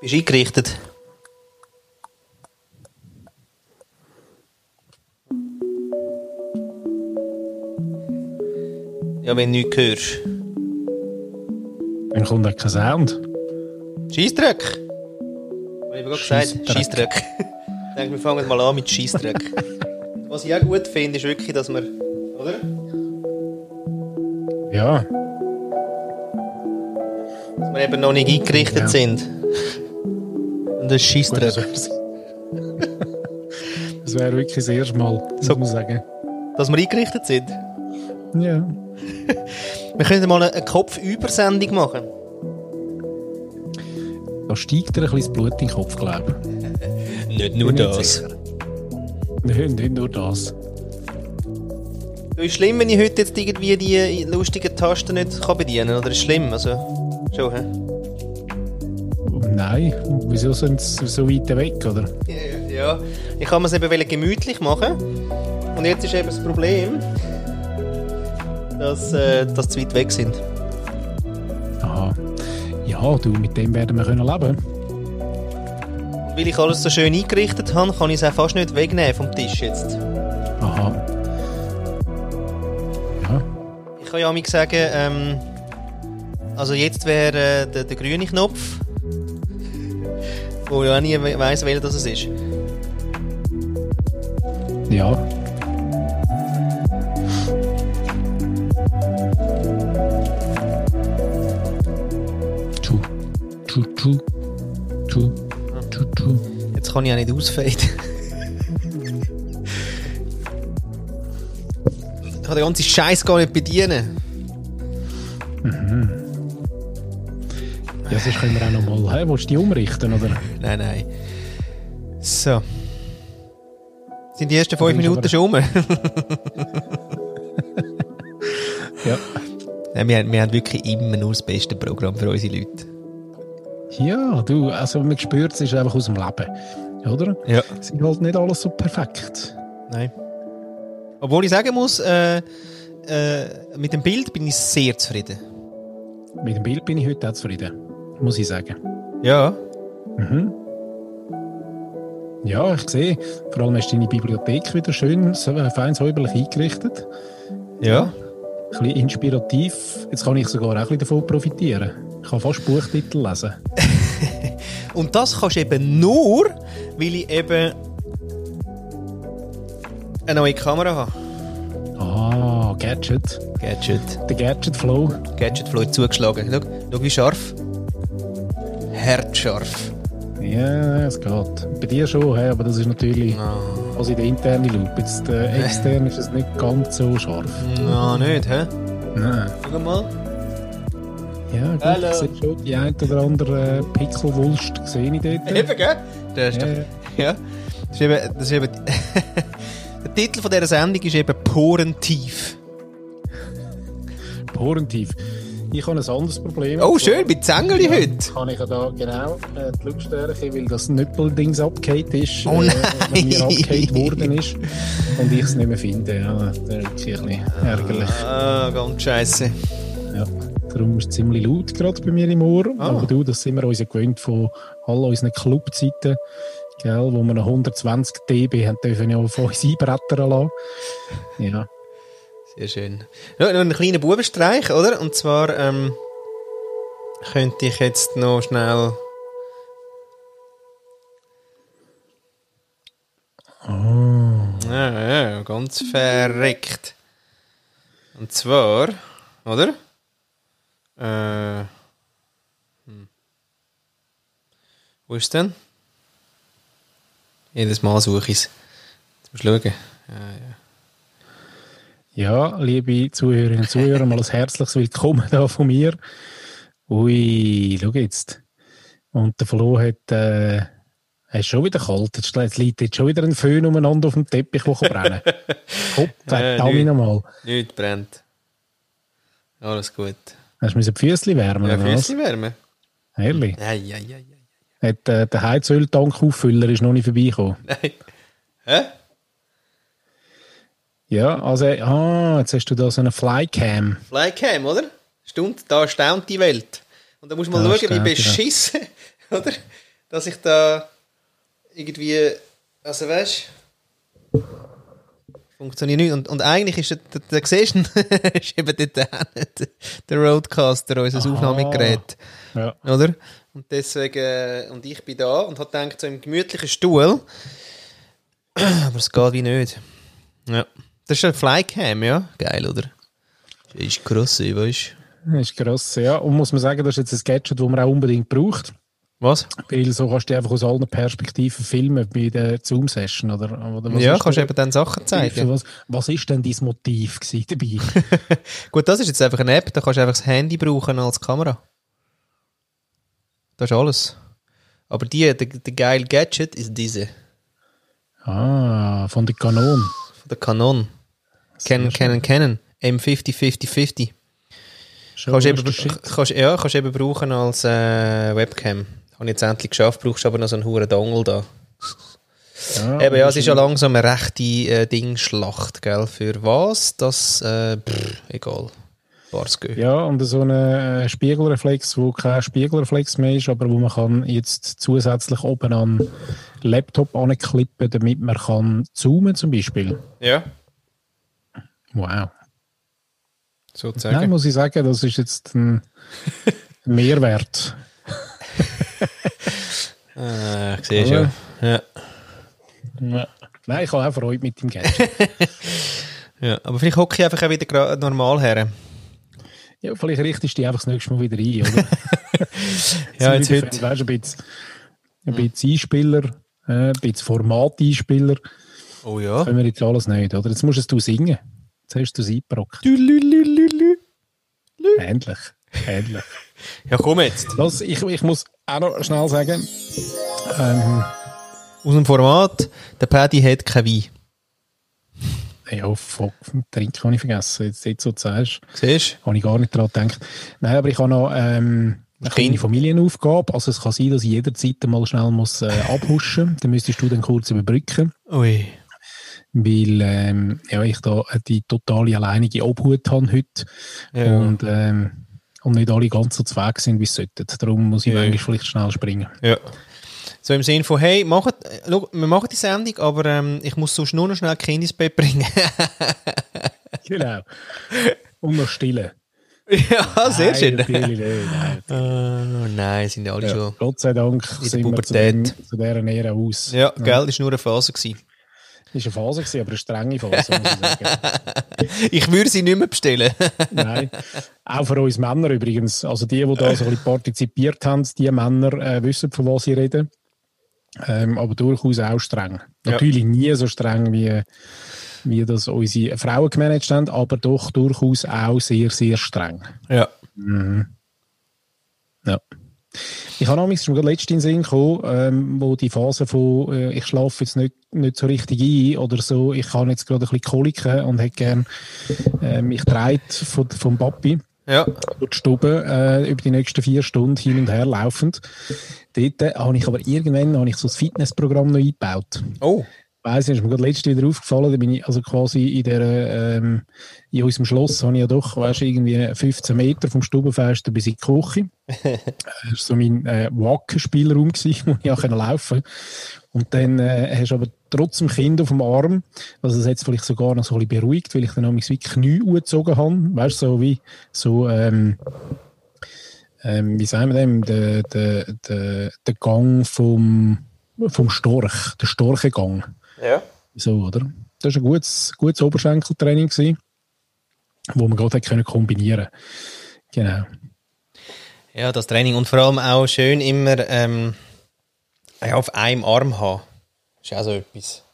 Bist du eingerichtet? Ja, wenn du nichts hörst. Dann kommt auch kein Sound. Scheissdreck! Ich habe gerade gesagt, Scheissdreck. ich denke, wir fangen mal an mit Scheissdreck. Was ich auch gut finde, ist wirklich, dass wir. Oder? Ja, Dass wir eben noch nicht eingerichtet Ja. sind. Das das Scheissdreck. Das wäre wirklich das erste Mal, muss So. man sagen. Dass wir eingerichtet sind. Ja. Wir können mal eine, Kopfübersendung machen. Da steigt dir ein bisschen das Blut in den Kopf, glaube ich. Nicht Bin nicht sicher. Nein, nicht nur das. Du, ist schlimm, wenn ich heute jetzt irgendwie die lustigen Tasten nicht kann bedienen kann? Oder ist schlimm? Also, schon, hä? Nein, wieso sind sie so weit weg, oder? Ja, ich kann es eben gemütlich machen. Und jetzt ist eben das Problem, dass, äh, dass sie zu weit weg sind. Aha. Ja, du, mit dem werden wir können leben. Und weil ich alles so schön eingerichtet habe, kann ich es auch fast nicht wegnehmen vom Tisch jetzt. Aha. Ja, Ich kann ja auch sagen, ähm, also jetzt wäre äh, der, der grüne Knopf, wo ich auch nie we- weiss, welcher das ist. ja. Tschu, tschu, tschu, tschu, tschu, tschu. Jetzt kann ich auch nicht ausfaden. ich kann den ganzen Scheiß gar nicht bedienen. Ja, sonst können wir auch noch mal, hey, willst du die umrichten, oder? Nein, nein. So. Sind die ersten fünf Minuten schon um? Ja. ja, wir, haben, wir haben wirklich immer nur das beste Programm für unsere Leute. Ja, du, also man spürt es ist einfach aus dem Leben, oder? Ja. Es ist halt nicht alles so perfekt. Nein. Obwohl ich sagen muss, äh, äh, mit dem Bild bin ich sehr zufrieden. Mit dem Bild bin ich heute auch zufrieden, muss ich sagen. Ja. Mhm. Ja, ich sehe, vor allem hast du deine Bibliothek wieder schön, äh, fein säuberlich eingerichtet. Ja. Ein bisschen inspirativ. Jetzt kann ich sogar auch ein bisschen davon profitieren. Ich kann fast Buchtitel lesen. Und das kannst du eben nur, weil ich eben eine neue Kamera habe. Ah, Gadget. Gadget. Der Gadget Flow. Gadget Flow hat zugeschlagen. Schau, schau wie scharf. Herzscharf. Ja, es geht. Bei dir schon, hey, aber das ist natürlich also in der internen Loop. Jetzt äh, extern ist es nicht ganz so scharf. Ja, nicht, hä? Nein. Schau mal. Ja, gut, Hallo. ich sehe schon die ein oder andere äh, Pixelwulst sehe ich dort. Eben, gell? Das ist Ja, doch, ja. ja. Das ist eben, das ist eben der Titel von dieser Sendung ist eben Porentief. Porentief. Ich habe ein anderes Problem. Oh, schön, mit Zängeli heute. Kann ich ja da genau äh, die Lautstärke, weil das Nüppeldings abgehakt ist, Oh äh, nein. wenn mir abgehakt worden ist und ich es nicht mehr finde. Ja, das ist ein bisschen ärgerlich. Ah, ganz scheiße. Ja. Darum ist es ziemlich laut gerade bei mir im Ohr. Ah. Aber du, das sind wir uns ja gewöhnt von all unseren Clubzeiten, gell, wo wir noch 120 dB haben dürfen ja auf uns einbrettern lassen. Ja. Sehr schön. Ja, noch einen kleinen Bubenstreich, oder? Und zwar ähm, könnte ich jetzt noch schnell. Ja, ja, ganz verreckt. Und zwar, oder? Äh, hm. Wo ist denn? Jedes Mal suche ich es. Jetzt musst du schauen. Ja, liebe Zuhörerinnen und Zuhörer, mal ein herzliches Willkommen da von mir. Ui, schau jetzt. Und der Flo hat, äh, ist schon wieder kalt. Jetzt liegt jetzt schon wieder ein Föhn umeinander auf dem Teppich, der brennen kann. Hopp, Ja, verdammt nochmal. Nichts brennt. Alles gut. Hast du müssen die Füßchen wärmen? Ja? Füße wärmen. Ehrlich? Ja, ja, ja, ja. Hat, äh, der Heizöltank-Auffüller ist noch nicht vorbeigekommen. Nein. Hä? Ja, also, ah, jetzt hast du da so eine Flycam. Flycam, oder? Stimmt, da staunt die Welt. Und da muss man Da schauen, wie beschissen, oder? dass ich da irgendwie, also weißt funktioniert nicht. Und, und eigentlich ist der, der, siehst du, ist eben dort der, der Roadcaster, unser Aha. Aufnahmegerät. Ja. Oder? Und deswegen, äh, und ich bin da und habe gedacht, so im gemütlichen Stuhl, aber es geht wie nicht. Ja. Das ist ein Flycam, ja? Geil, oder? Das ist krass, weißt du? Das ist krass, ja. Und muss man sagen, das ist jetzt ein Gadget, das man auch unbedingt braucht. Was? Weil so kannst du einfach aus allen Perspektiven filmen bei der Zoom-Session. Oder, oder was ja, kannst du eben dann Sachen zeigen. Was, was ist denn dein Motiv dabei? Gut, das ist jetzt einfach eine App, da kannst du einfach das Handy brauchen als Kamera. Das ist alles. Aber die, der, der geile Gadget ist diese. ah, von der Canon. Von der Canon. Canon, Canon, Canon. M50, 50, 50. Schon Kannst eben, kannst, ja, kannst du eben brauchen als äh, Webcam. Habe ich jetzt endlich geschafft, brauchst aber noch so einen hohen Dongle da. Ja, eben, ja, es ist ja langsam eine rechte äh, Dingschlacht, gell? Für was? Das, äh, pff, egal. Ja, und so ein äh, Spiegelreflex, wo kein Spiegelreflex mehr ist, aber wo man kann jetzt zusätzlich oben an Laptop anklippen, damit man kann zoomen zum Beispiel. Ja. Wow. Sozusagen. Nein, muss ich sagen, das ist jetzt ein Mehrwert. Äh, siehst du. Ja. Ja. Nein, ich habe auch Freude mit dem Gadget. ja. Aber vielleicht hocke ich einfach auch wieder normal her. ja, vielleicht richtest du dich einfach das nächste Mal wieder ein, oder? Ja, jetzt heute. Beispiel, Weißt, du, ein bisschen, ein bisschen Einspieler, äh, ein bisschen Format-Einspieler, Oh ja. können wir jetzt alles nicht, oder? Jetzt musst du es singen. Jetzt hast du eingebrockt. Ähnlich. Ähnlich. Ja, komm jetzt. Das, ich, ich muss auch noch schnell sagen, ähm, Aus dem Format, der Paddy hat kein Wein. ja, fuck, Trinken habe ich vergessen. Jetzt, jetzt so sagst, Siehst habe ich gar nicht daran gedacht. Nein, aber ich habe noch ähm, eine kleine. Familienaufgabe. Also es kann sein, dass ich jederzeit mal schnell muss, äh, abhuschen Dann müsstest du dann kurz überbrücken. du? Ui. Weil ähm, ja, ich da die totale alleinige Obhut habe heute. Ja. Und, ähm, und nicht alle ganz so zweig sind, wie sie sollten. Darum muss ich Ja. manchmal vielleicht schnell springen. Ja. So im Sinne von, hey, macht, äh, schau, wir machen die Sendung, aber ähm, ich muss sonst nur noch schnell Kinder ins Bett bringen. Genau. Und noch stillen. ja, sehr Nein, schön. nicht, nein. Oh, nein, sind ja alle Ja, schon. Gott sei Dank sind wir zu, Pubertät. dem, zu dieser Nähe aus. Ja, gell, das war nur eine Phase. Gewesen. Das war eine Phase, gewesen, aber eine strenge Phase, muss ich sagen. Ich würde sie nicht mehr bestellen. Nein. Auch für uns Männer übrigens. Also die, die da so ein bisschen partizipiert haben, die Männer äh, wissen, von was sie reden. Ähm, aber durchaus auch streng. Ja. Natürlich nie so streng, wie, wie das unsere Frauen gemanagt haben, aber doch durchaus auch sehr, sehr streng. ja. Ja. Ich habe nämlich schon letztens in den Sinn gekommen, ähm, wo die Phase von äh, ich schlafe jetzt nicht, nicht so richtig ein oder so, ich habe jetzt gerade ein bisschen Koliken und hätte gern äh, mich dreht von, vom Papi Ja. durch die Stube äh, über die nächsten vier Stunden hin und her laufend. Dort habe ich aber irgendwann habe ich so das Fitnessprogramm noch eingebaut. Oh. Weiss nicht, ist mir gerade letztes wieder aufgefallen, da bin ich also quasi in der, ähm, in unserem Schloss habe ich ja doch, weißt, irgendwie 15 Meter vom Stubenfenster bis in die Küche. das war so mein äh, Wackenspielraum, wo ich auch laufen Und dann äh, hast du aber trotzdem Kind auf dem Arm, also das hat es vielleicht sogar noch so ein bisschen beruhigt, weil ich dann nämlich wie Knie angezogen habe, weißt du, so wie, so, ähm, ähm, wie sagen wir dem, der, der, der, der Gang vom, vom Storch, der Storchengang. Ja. So, oder? Das war ein gutes, gutes Oberschenkeltraining, gewesen, wo man gerade können kombinieren Genau. Ja, das Training. Und vor allem auch schön immer ähm, auf einem Arm haben. Ist ja auch so etwas.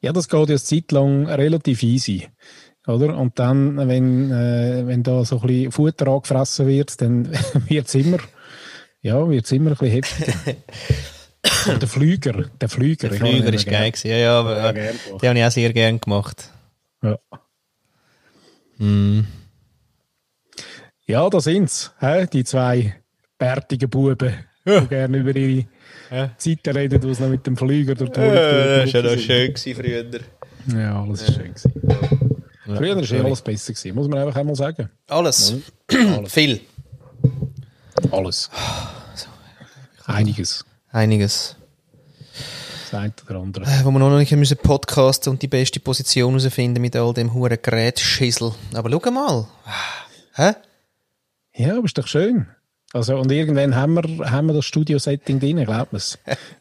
Ja, das geht ja eine Zeit lang relativ easy. Oder? Und dann, wenn, äh, wenn da so ein bisschen Futter angefressen wird, dann wird es immer, ja, wird's immer ein bisschen heftiger. Der Flüger, der Flüger. Der Flüger ist gern. geil gewesen. Ja, ja, aber, Ja, äh, die habe ich auch sehr gern gemacht. Ja. Mm. Ja, da sind's, hä? die zwei bärtigen Buben, die gerne über ihre Ja. Zeiten reden, wo sie noch mit dem Flüger durch die Honig das war ja noch sind. schön gewesen früher. Ja, alles ist schön gewesen. Früher war sorry. alles besser gewesen, muss man einfach einmal sagen. Alles. Alles. Viel. Alles. Einiges. Einiges. Das eine oder andere. Äh, Wo wir noch nicht müssen podcasten und die beste Position herausfinden mit all dem huren Gerätschissel. Aber schau mal. Hä? Ja, aber ist doch schön. Also, und irgendwann haben wir, haben wir das Studio-Setting drin, glaubt man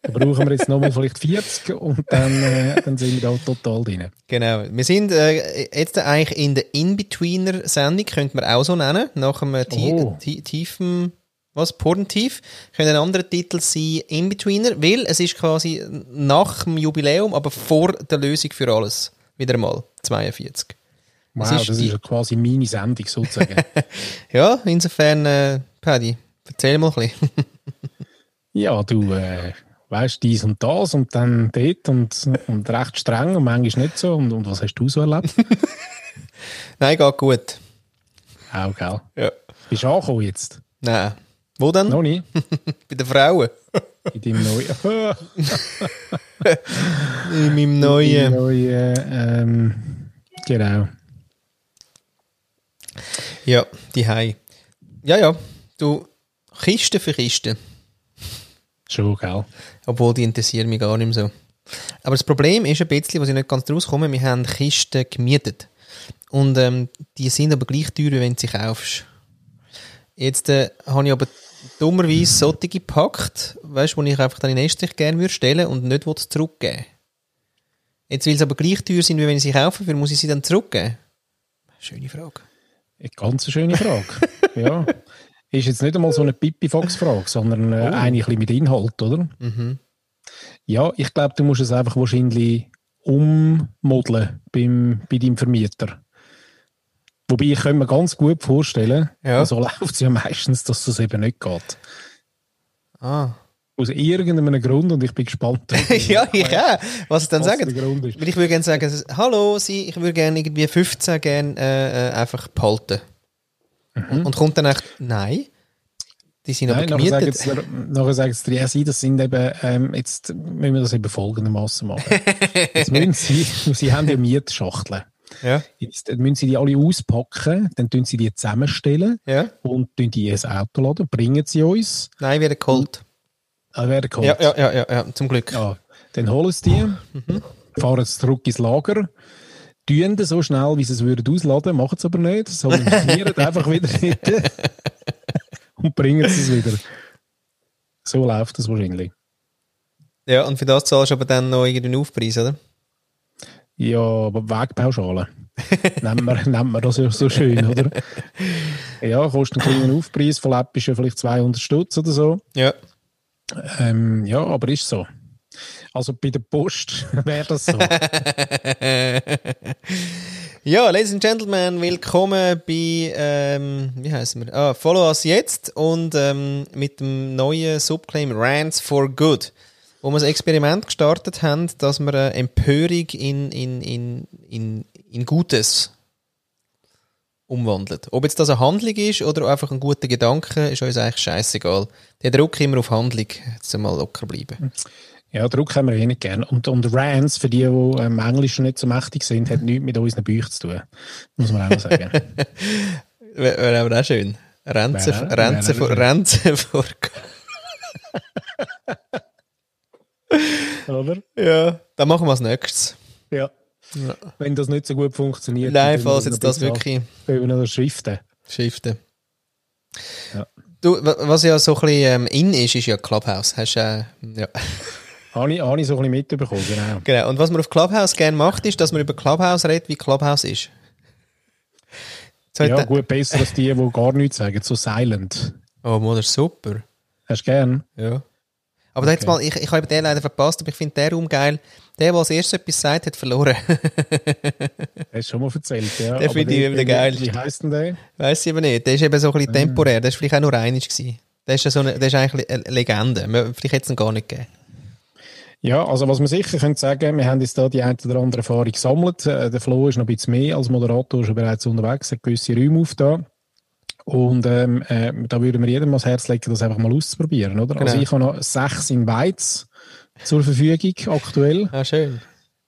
Da brauchen wir jetzt nochmal vielleicht 40 und dann, äh, dann sind wir da total drin. Genau. Wir sind äh, jetzt eigentlich in der In-Betweener-Sendung, könnte man auch so nennen, nach einem tie Oh. tie tiefen, was, Porntief. Könnte ein anderer Titel sein, In-Betweener, weil es ist quasi nach dem Jubiläum, aber vor der Lösung für alles. Wieder einmal, 42. Wow, ist das ist ja quasi meine Sendung sozusagen. Ja, insofern, äh, Paddy, erzähl mal ein bisschen. ja, du äh, weißt dies und das und dann dort und, und recht streng und manchmal nicht so. Und, und was hast du so erlebt? Nein, geht gut. Auch, gell? Ja. Bist du angekommen jetzt? Nein. Wo denn? Noch nicht? Bei den Frauen. In deinem neuen... In meinem In neuen. deinem neuen ähm, genau. Ja, die Hai. Ja, ja. Du, Kiste für Kiste. Schon, gell? Obwohl, die interessieren mich gar nicht mehr so. Aber das Problem ist ein bisschen, was ich nicht ganz rauskomme, wir haben Kisten gemietet. Und ähm, die sind aber gleich teuer, wenn du sie kaufst. Jetzt äh, habe ich aber dummerweise solche gepackt, weißt du, wo ich einfach dann in Estrich gerne würde stellen und nicht zurückgeben. Jetzt, weil sie aber gleich teuer sind, wie wenn ich sie kaufen würde, muss ich sie dann zurückgeben? Schöne Frage. Eine ganz schöne Frage. ja. Ist jetzt nicht einmal so eine Pipi-Fox-Frage, sondern äh, Oh. eine ein bisschen mit Inhalt, oder? Mhm. Ja, ich glaube, du musst es einfach wahrscheinlich ummodeln beim, bei deinem Vermieter. Wobei, ich könnte mir ganz gut vorstellen, Ja. so läuft es ja meistens, dass das eben nicht geht. Ah. Aus irgendeinem Grund, und ich bin gespannt. ja, ich auch. Was sie dann was sagen. der Grund ist. Weil ich würde gerne sagen, hallo, Sie, ich würde gerne irgendwie 15 gerne äh, äh, einfach behalten. Und, und kommt dann echt, nein, die sind Nein, aber nachher sagen gemietet. sie dir- nachher sagen sie ja, sie, das sind eben, ähm, jetzt müssen wir das eben folgendermaßen machen. Jetzt müssen sie, sie haben ja Mietschachteln. Ja, Jetzt müssen sie die alle auspacken, dann tun sie die zusammenstellen ja. und tun die ins Auto laden, bringen sie uns, Nein, werden geholt. äh, werden geholt. Ja, ja, ja, ja, ja, zum Glück. Ja, dann holen sie die, fahren sie zurück ins Lager, tun das so schnell, wie sie es würden ausladen, machen es aber nicht, sondern parkieren einfach wieder dort und bringen sie es wieder. So läuft das wahrscheinlich. Ja, und für das zahlst du aber dann noch irgendeinen Aufpreis, oder? Ja, aber Wegpauschale. nennen, wir, nennen wir das ja so schön, oder? Ja, kostet einen kleinen Aufpreis, von App ist ja vielleicht 200 Stutz oder so. Ja. Ähm, ja, aber ist so. Also bei der Post wäre das so. Ja, Ladies and Gentlemen, willkommen bei, ähm, wie heißen wir? Ah, Follow Us jetzt und ähm, mit dem neuen Subclaim Rants for Good, wo wir das Experiment gestartet haben, dass wir äh, Empörung in, in, in, in, in Gutes umwandelt. Ob jetzt das eine Handlung ist oder einfach ein guter Gedanke, ist uns eigentlich scheißegal. Der Druck immer auf Handlung, jetzt mal locker bleiben. Ja, Druck haben wir eh nicht gern. Und, und Rants, für die, die ähm, Englisch nicht so mächtig sind, hat nichts mit unseren Büchern zu tun. Muss man auch mal sagen. Wäre wär aber auch schön. Renze, Wäre- Renze, wäre vor, schön. Oder? Ja, dann machen wir als nächstes. Ja. Wenn das nicht so gut funktioniert. Nein, falls jetzt das wirklich wir noch schriften. schriften. Ja. Du, wa- was ja so ein bisschen ähm, in ist, ist ja Clubhouse. Hast, äh, ja. Habe ich, habe ich so ein bisschen mitbekommen, genau. genau. Und was man auf Clubhouse gerne macht, ist, dass man über Clubhouse redet, wie Clubhouse ist. Ja, gut, besser als die, die gar nichts sagen. So silent. Oh, Mann, das ist super. Hast du gern? Ja. Aber da jetzt mal, ich, ich habe den leider verpasst, aber ich finde den Raum geil. Der, der als erstes etwas sagt, hat verloren. Hast du schon mal erzählt, ja. Aber finde ich wie- eben der wie- heisst denn der? Weiß ich aber nicht. Der ist eben so ein bisschen temporär. Der ist vielleicht auch nur einig. Der ist, so eine, der ist eigentlich eine Legende. Man- Vielleicht hätte es ihn gar nicht gegeben. Ja, also was wir sicher können sagen, wir haben jetzt da die eine oder andere Erfahrung gesammelt. Äh, Der Flo ist noch ein bisschen mehr als Moderator schon bereits unterwegs, hat gewisse Räume aufgetan. Und ähm, äh, da würden wir jedem ans Herz legen, das einfach mal auszuprobieren, oder? Also Genau. ich habe noch sechs in Weiz zur Verfügung aktuell. Ah, schön.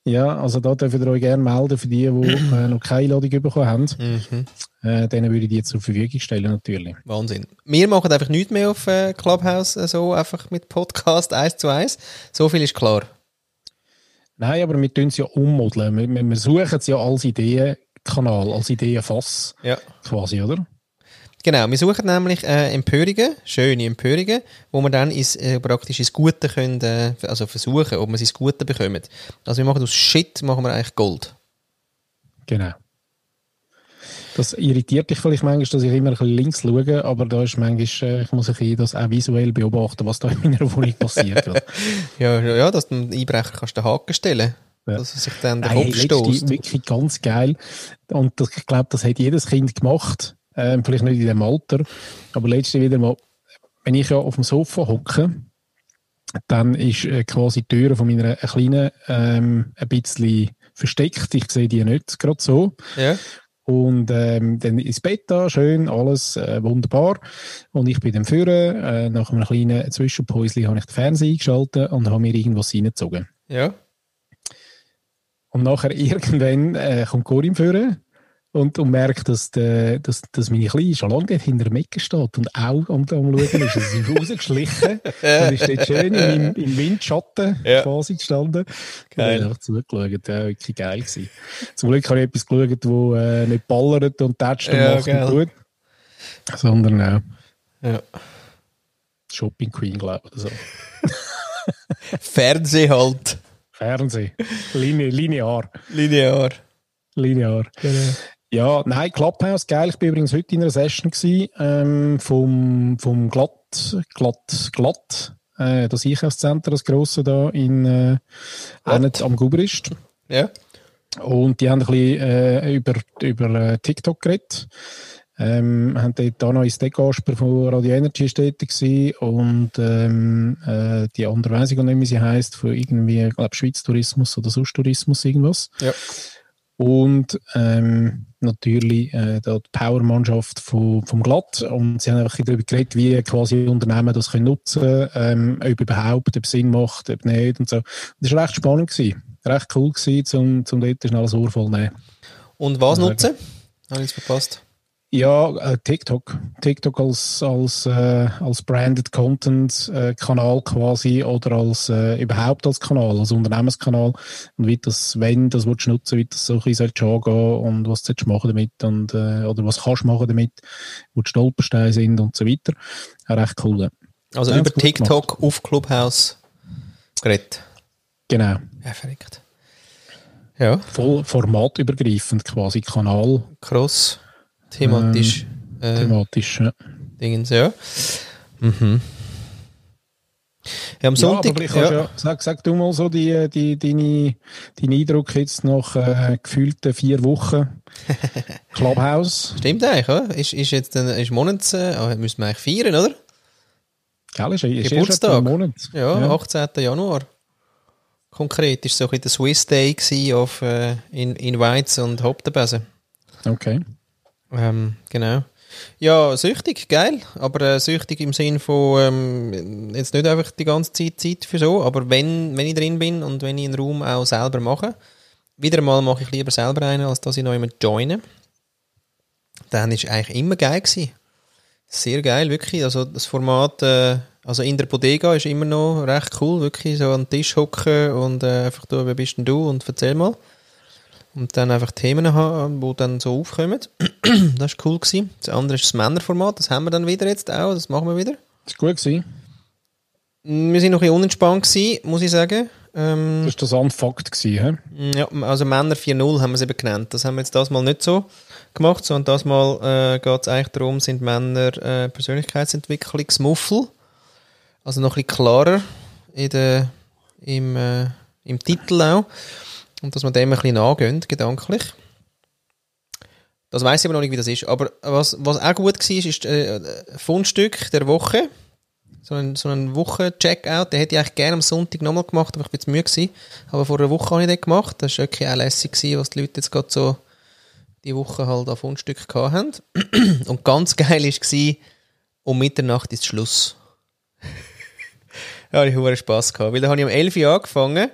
Ja, also da dürft ihr euch gerne melden für die, die äh, noch keine Einladung bekommen haben. Mhm. äh, denen würde ich die zur Verfügung stellen, natürlich. Wahnsinn. Wir machen einfach nichts mehr auf äh, Clubhouse, äh, so einfach mit Podcast eins zu eins. So viel ist klar. Nein, aber wir tun es ja ummodeln. Wir, wir, wir suchen es ja als Ideenkanal, als Ideenfass, Ja. quasi, oder? Genau, wir suchen nämlich äh, Empörungen, schöne Empörungen, wo wir dann ins, äh, praktisch ins Gute können, äh, also versuchen, ob wir es ins Gute bekommen. Also wir machen aus Shit, machen wir eigentlich Gold. Genau. Das irritiert dich vielleicht manchmal, dass ich immer ein bisschen links schaue, aber da ist manchmal, äh, ich muss ein das auch visuell beobachten, was da in meiner Wohnung passiert. Ja, ja, dass du dem Einbrecher kannst den Haken stellen Ja. dass er sich dann den Nein, Kopf stößt. wirklich ganz geil. Und das, ich glaube, das hat jedes Kind gemacht. Ähm, vielleicht nicht in dem Alter. Aber letztens wieder mal, wenn ich ja auf dem Sofa hocke, dann ist äh, quasi die Tür von meiner äh, kleinen ähm, ein bisschen versteckt. Ich sehe die nicht gerade so. Ja. Und ähm, dann ins Bett da, schön, alles äh, wunderbar. Und ich bin dann führen. Äh, nach einem kleinen Zwischenpäuschen habe ich den Fernseher eingeschaltet und habe mir irgendwas reingezogen. Ja. Und nachher irgendwann äh, kommt Corinne führen und, und merkt, dass, der, dass, dass meine Kleine schon lange dort hinter der Mecke steht und auch am, am Schauen ist. Sie ist rausgeschlichen und ist dort schön im, im Windschatten Ja. quasi gestanden. Geil. Und ich habe zugeschaut. Ja, wirklich geil gewesen. Zum Glück habe ich etwas geschaut, wo äh, nicht ballert und tätscht und Ja, macht geil. und tut. Sondern auch ja. Shopping Queen, glaube ich. So. Fernseh halt. Fernsehen. Line, linear. Linear. Linear. Genau. Ja, nein, Clubhouse, geil. Ich bin übrigens heute in einer Session gewesen, ähm, vom, vom Glatt, Glatt, Glatt, äh, das Einkaufszentrum, das grosse da in, äh, am Gubrist. Ja. Und die haben ein bisschen äh, über, über äh, TikTok geredet. Ähm, haben dort auch noch ins Deckasper von Radio Energy tätig gewesen und ähm, äh, die andere weiss ich gar nicht, wie sie heisst, von irgendwie, ich glaube, Schweiz Tourismus oder Sus Tourismus, irgendwas. Ja. Und ähm, natürlich äh, die Powermannschaft vom, vom Glatt. Und sie haben einfach darüber geredet, wie quasi Unternehmen das können nutzen können, ähm, ob überhaupt, ob es Sinn macht, ob nicht und so. Das war recht spannend. Gewesen. Recht cool gewesen, um, um dort schnell das Ohr voll zu nehmen. Und was nutzen? Habe ich es verpasst? Ja, äh, TikTok. TikTok als, als, äh, als Branded Content äh, Kanal quasi oder als äh, überhaupt als Kanal, als Unternehmenskanal. Und wie das, wenn das willst du nutzen, wie das so ein bisschen angehen und was du machen damit und, äh, oder was kannst du machen damit, wo die Stolpersteine sind und so weiter. Ja, recht cool. Also über TikTok auf Clubhouse geredet. Genau. Ja, verrückt. Ja, Voll formatübergreifend quasi Kanal cross, thematisch, äh, thematisch. Ja. Dingens, ja. Mhm. Ja, am Ja, Sonntag, aber vielleicht kannst ja, ja, sag, sag du mal so die, die, deine, deinen Eindruck jetzt nach äh, gefühlten vier Wochen Clubhouse. stimmt eigentlich, oder? Ist, ist jetzt ein, ist Monats, äh, ah, müssen wir eigentlich feiern, oder? Gell, ist, ist Geburtstag. Monat. Ja, Ja. 18. Januar. Konkret ist so ein bisschen der Swiss Day auf äh, in, in Weiz und Hauptenbesen. Okay. Ähm, genau. Ja, süchtig, geil. Aber äh, süchtig im Sinn von ähm, jetzt nicht einfach die ganze Zeit Zeit für so, aber wenn, wenn ich drin bin und wenn ich einen Raum auch selber mache, wieder einmal mache ich lieber selber einen, als dass ich noch jemand joine. Dann ist eigentlich immer geil gewesen. Sehr geil, wirklich. Also das Format, äh, also in der Bodega ist immer noch recht cool, wirklich so an den Tisch hocken und äh, einfach du, wer bist denn du und erzähl mal. Und dann einfach Themen haben, die dann so aufkommen. das war cool. Gewesen. Das andere ist das Männerformat, das haben wir dann wieder jetzt auch, das machen wir wieder. Das war gut. Gewesen. Wir sind noch ein bisschen unentspannt gewesen, muss ich sagen. Ähm, Das war das Unfucked. Gewesen, he? ja, also Männer 4.0 haben wir es eben genannt. Das haben wir jetzt das mal nicht so gemacht, sondern das mal äh, geht es eigentlich darum, sind Männer äh, Persönlichkeitsentwicklungsmuffel. Also noch ein bisschen klarer in der, im, äh, im Titel auch. Und dass man dem ein bisschen angehen, gedanklich. Das weiß ich aber noch nicht, wie das ist. Aber was, was auch gut war, ist äh, ein Fundstück der Woche. So ein, so ein Wochen-Checkout. Den hätte ich eigentlich gerne am Sonntag nochmal gemacht, aber ich bin zu müde gewesen. Aber vor einer Woche habe ich den gemacht. Das war wirklich auch lässig, gewesen, was die Leute jetzt gerade so die Woche halt an Fundstück haben. Und ganz geil war, um Mitternacht ist Schluss. ja, ich hatte Spass gehabt. Weil da habe ich um 11 Uhr angefangen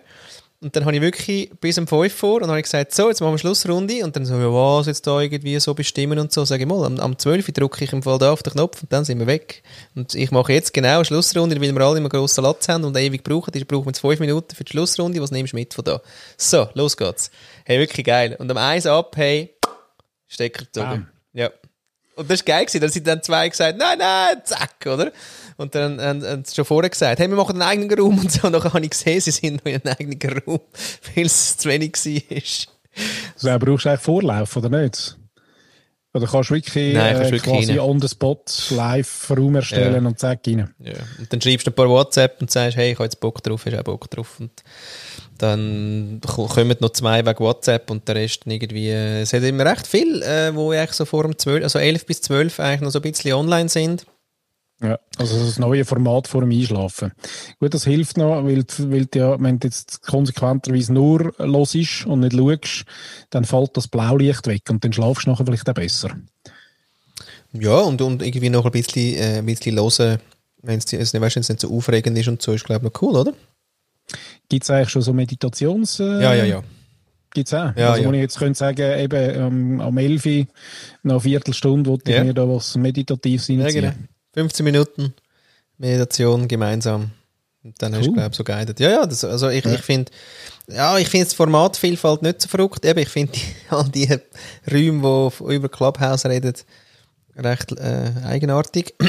Und dann habe ich wirklich bis um 5 vor und dann habe ich gesagt, so, jetzt machen wir Schlussrunde. Und dann so, ja, was jetzt da irgendwie so bestimmen und so. Sage ich mal, am, am 12 drücke ich im Fall da auf den Knopf und dann sind wir weg. Und ich mache jetzt genau eine Schlussrunde, weil wir alle immer grossen Latz haben und ewig brauchen. Ich brauche jetzt 5 Minuten für die Schlussrunde. Was nimmst du mit von da? So, los geht's. Hey, wirklich geil. Und am 1 ab, hey, Stecker gezogen. Ja. Und das war geil, gewesen. da sind dann zwei gesagt, nein, nein, zack, oder? Und dann haben, sie schon vorher gesagt, hey, wir machen einen eigenen Raum und so. Und dann habe ich gesehen, sie sind noch in einem eigenen Raum, weil es zu wenig war. Also, brauchst du eigentlich Vorlauf, oder nicht? Oder kannst du wirklich, Nein, kannst äh, wirklich quasi rein. on the spot live Raum erstellen Ja. und zack rein? Ja. Und dann schreibst du ein paar WhatsApp und sagst, hey, ich habe jetzt Bock drauf, hast auch Bock drauf. Und dann ko- kommen noch zwei wegen WhatsApp und der Rest irgendwie, es hat immer recht viel, äh, wo eigentlich so vor dem 12, also 11 bis 12 eigentlich noch so ein bisschen online sind. Ja, also das neue Format vor dem Einschlafen. Gut, das hilft noch, weil, weil ja, wenn du jetzt konsequenterweise nur los ist und nicht schaust, dann fällt das Blaulicht weg und dann schlafst du nachher vielleicht auch besser. Ja, und, und irgendwie noch ein bisschen, äh, ein bisschen hören, wenn es nicht, so aufregend ist und so, ist glaube ich noch cool, oder? Gibt es eigentlich schon so Meditations... Äh, Ja, ja, ja. Gibt es auch. Ja, also, ja. wo ich jetzt könnte sagen, eben ähm, am 11 Uhr, nach einer Viertelstunde, wollte ich Ja. mir da was Meditatives Ja, reinziehen. genau. 15 Minuten Meditation gemeinsam. Und dann hast du, Cool. glaube ich, so guided. Ja, ja, das, also ich, ich finde, ja, ich finde das Formatvielfalt nicht so verrückt. Eben, ich finde die, all die Räume, die über Clubhouse reden, recht äh, eigenartig.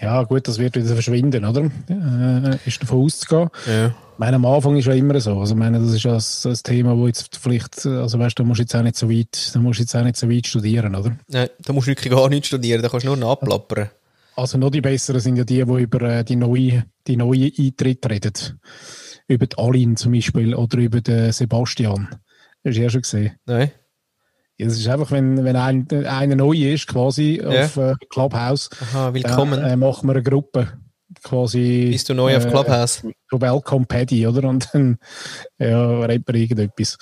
Ja, gut, das wird wieder verschwinden, oder? Äh, ist davon auszugehen. Ja. Ich meine, am Anfang ist ja immer so. Also, ich meine, das ist ja das, das Thema, wo jetzt vielleicht, also weißt du, musst jetzt auch nicht so weit, du musst jetzt auch nicht so weit studieren, oder? Nein, da musst du wirklich gar nichts studieren, da kannst du nur nachplappern. Also noch die besseren sind ja die, die über äh, die neue, die neue Eintritt reden. Über die Alin zum Beispiel oder über den Sebastian. Hast du ja schon gesehen. Nein? Ja, es ist einfach, wenn, wenn ein, einer neu ist, quasi Ja. auf äh, Clubhouse, Aha, willkommen. dann äh, machen wir eine Gruppe. Quasi. Bist du neu auf äh, Clubhouse? so Welcome Paddy, oder? Und dann ja, redet man irgendetwas.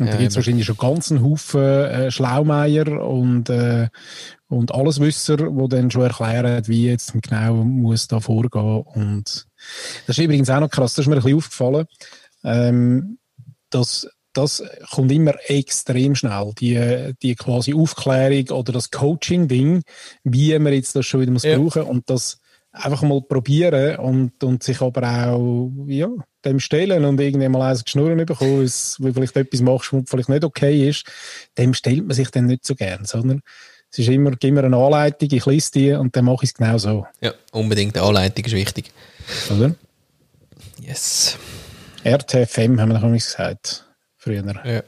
Und Ja, da gibt es wahrscheinlich schon ganz einen Haufen äh, Schlaumeier und, äh, und Alleswisser, die dann schon erklären, wie jetzt genau muss da vorgehen. Und das ist übrigens auch noch krass, das ist mir ein bisschen aufgefallen. Ähm, dass das kommt immer extrem schnell, die, die quasi Aufklärung oder das Coaching-Ding, wie man jetzt das schon wieder muss Ja. brauchen und das einfach mal probieren und, und sich aber auch ja, dem stellen und irgendwann mal eins geschnurren bekommen, weil vielleicht etwas machst, was vielleicht nicht okay ist, dem stellt man sich dann nicht so gern, sondern es ist immer, gib mir eine Anleitung, ich lese die und dann mache ich es genau so, Ja, unbedingt. Die Anleitung ist wichtig. oder? Yes. RTFM haben wir noch gesagt, früher. Ja.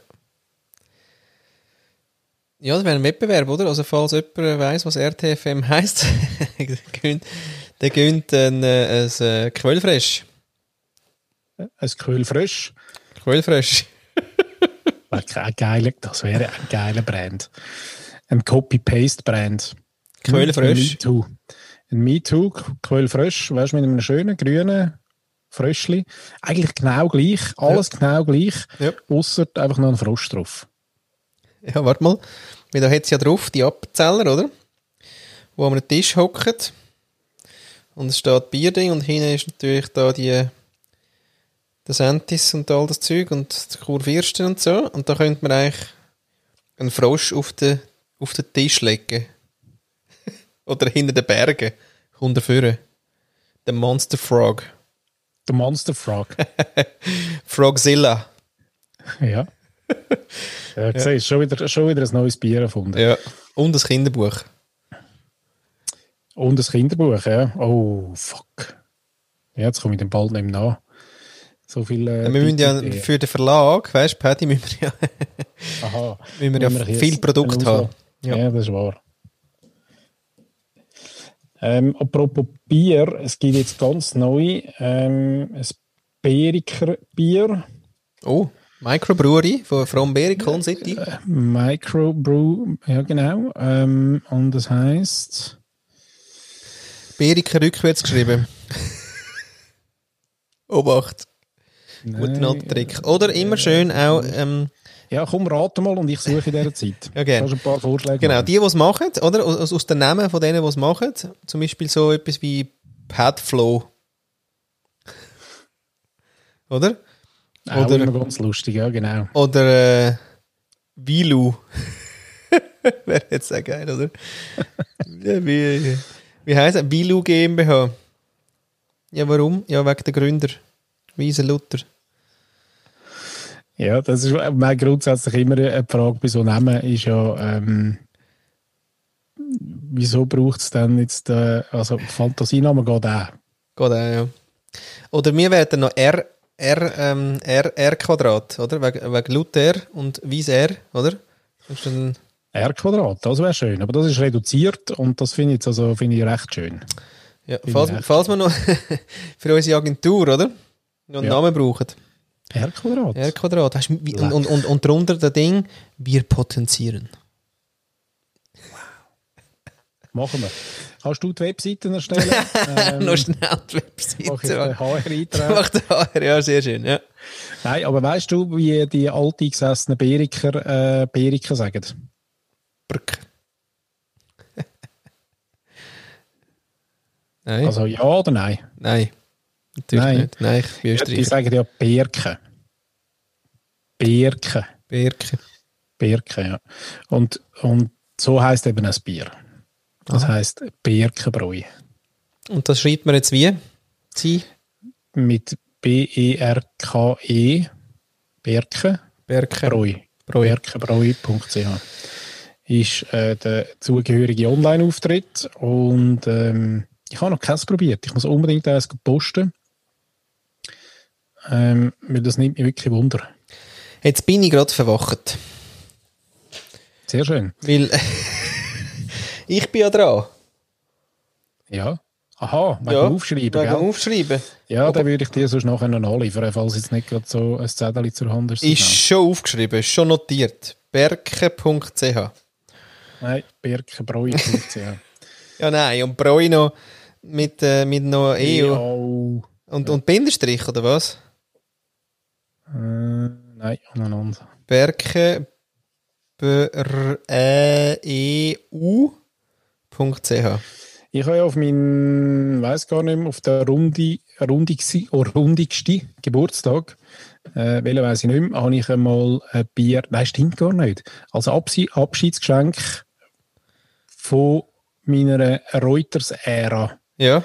Ja, das wäre ein Wettbewerb, oder? Also, falls jemand weiss, was RTFM heisst, der gönnt- der gönnt ein, äh, ein äh, Quellfresh. Ein Kühl frisch. Quellfresh. Wäre kein geiler, das wäre ein geiler Brand. Ein Copy-Paste-Brand. Quellfresh. Ein MeToo. Ein MeToo, Quellfresh, weißt du, mit einem schönen grünen Fröschli. Eigentlich genau gleich, alles genau gleich, Ja. außer einfach noch ein Frosch drauf. Ja, warte mal. Da hat es ja drauf die Appenzeller, oder? Wo am Tisch hockt. Und es steht Bierding und hinten ist natürlich da die das Entis und all das Zeug und die Kurfürsten und so. Und da könnte man eigentlich einen Frosch auf den, auf den Tisch legen. oder hinter den Bergen. Kommt er führen. Der Monster Frog. Der Monster Frog. Frogzilla. ja. Ja, ja. Siehst, schon wieder, schon wieder ein neues Bier erfunden. Ja. Und das Kinderbuch. Und ein Kinderbuch, ja. Oh, fuck. Ja, jetzt komme ich dem bald nicht mehr nach. So viel. Äh, wir müssen ja für den Verlag, weißt du, Paddy, müssen wir ja Aha. müssen wir ja viel Produkt haben. Ja. Ja. das ist wahr. Ähm, apropos Bier, es gibt jetzt ganz neu ähm, ein Beriker Bier, Oh, Microbrewery von From Bericon City. Microbrew, ja genau, ähm, und das heißt Beriker rückwärts geschrieben. Obacht, guten alten Trick. Oder immer schön auch, ähm, ja komm, rate mal und ich suche in dieser Zeit. Ja, gerne. Kannst ein paar Vorschläge genau, machen? die, die es machen, oder? Aus, aus den Namen von denen, die es machen. Zum Beispiel so etwas wie Padflow. oder? Auch Oder- immer ganz lustig, ja, genau. Oder äh, Vilu. Wäre jetzt auch geil, oder? ja, wie wie heisst es? Vilu GmbH. Ja, warum? Ja, wegen der Gründer. Wiese Luther. Ja, das ist meine grundsätzlich immer eine Frage bei so Namen, ist ja, ähm, wieso braucht es denn jetzt, äh, also Fantasienamen geht auch. Geht auch, ja. Oder wir werden noch R, R, ähm, R, R Quadrat, oder? Wegen, wegen Luther und Wiese R, oder? Das ist dann, R Quadrat, das wäre schön, aber das ist reduziert und das finde ich jetzt also finde ich recht schön. ja, falls, echt. falls wir noch für unsere Agentur, oder? Noch einen Ja. Namen brauchen. R Quadrat? R Quadrat. Hast, und, und, und, und drunter das Ding, wir potenzieren. Machen wir. Kannst du die Webseiten erstellen? ähm, noch schnell die mach ich Webseite. den HR eintragen. Macht er, ja, sehr schön, ja. Nein, aber weißt du, wie die alteingesessenen Beriker äh, Beriker sagen? Brück. Nein, Also ja oder nein? nein. Natürlich Nein. nicht. Nein, ich bin Die sagen ja Berke. Berke. Birke. Birke, ja. Und, und so heißt eben ein Bier. Das heißt Birkenbräu. Und das schreibt man jetzt wie? Sie? Mit B-E-R-K-E. Birke. Birke. Bräu. Bräu. Birkenbräu.ch ist äh, der zugehörige Online-Auftritt und ähm, ich habe noch keins probiert. Ich muss unbedingt eins posten. Ähm, weil das nimmt mich wirklich Wunder. Jetzt bin ich gerade verwacht. Sehr schön. Weil ich bin ja dran. Ja. Aha, wegen ja, Aufschreiben, Wegen? Aufschreiben. Ja, dann würde ich dir sonst nachher noch nachliefern, falls jetzt nicht gerade so ein Zettel zur Hand ist. Ist schon aufgeschrieben, ist schon notiert. Berke.ch. Nein, birkenbräu.ch. Ja, nein, und Bräu noch mit, äh, mit noch EU. EU. Und, und Bindestrich, oder was? Äh, nein, aneinander. Berke br ä e u.ch. Ich habe ja auf meinen, weiß gar nicht mehr, auf der Runde, rundigste, oh, rundigste Geburtstag, äh, welchen weiss ich nicht mehr, habe ich einmal ein Bier, nein, stimmt gar nicht, als Abschi Abschiedsgeschenk von meiner Reuters-Ära Ja.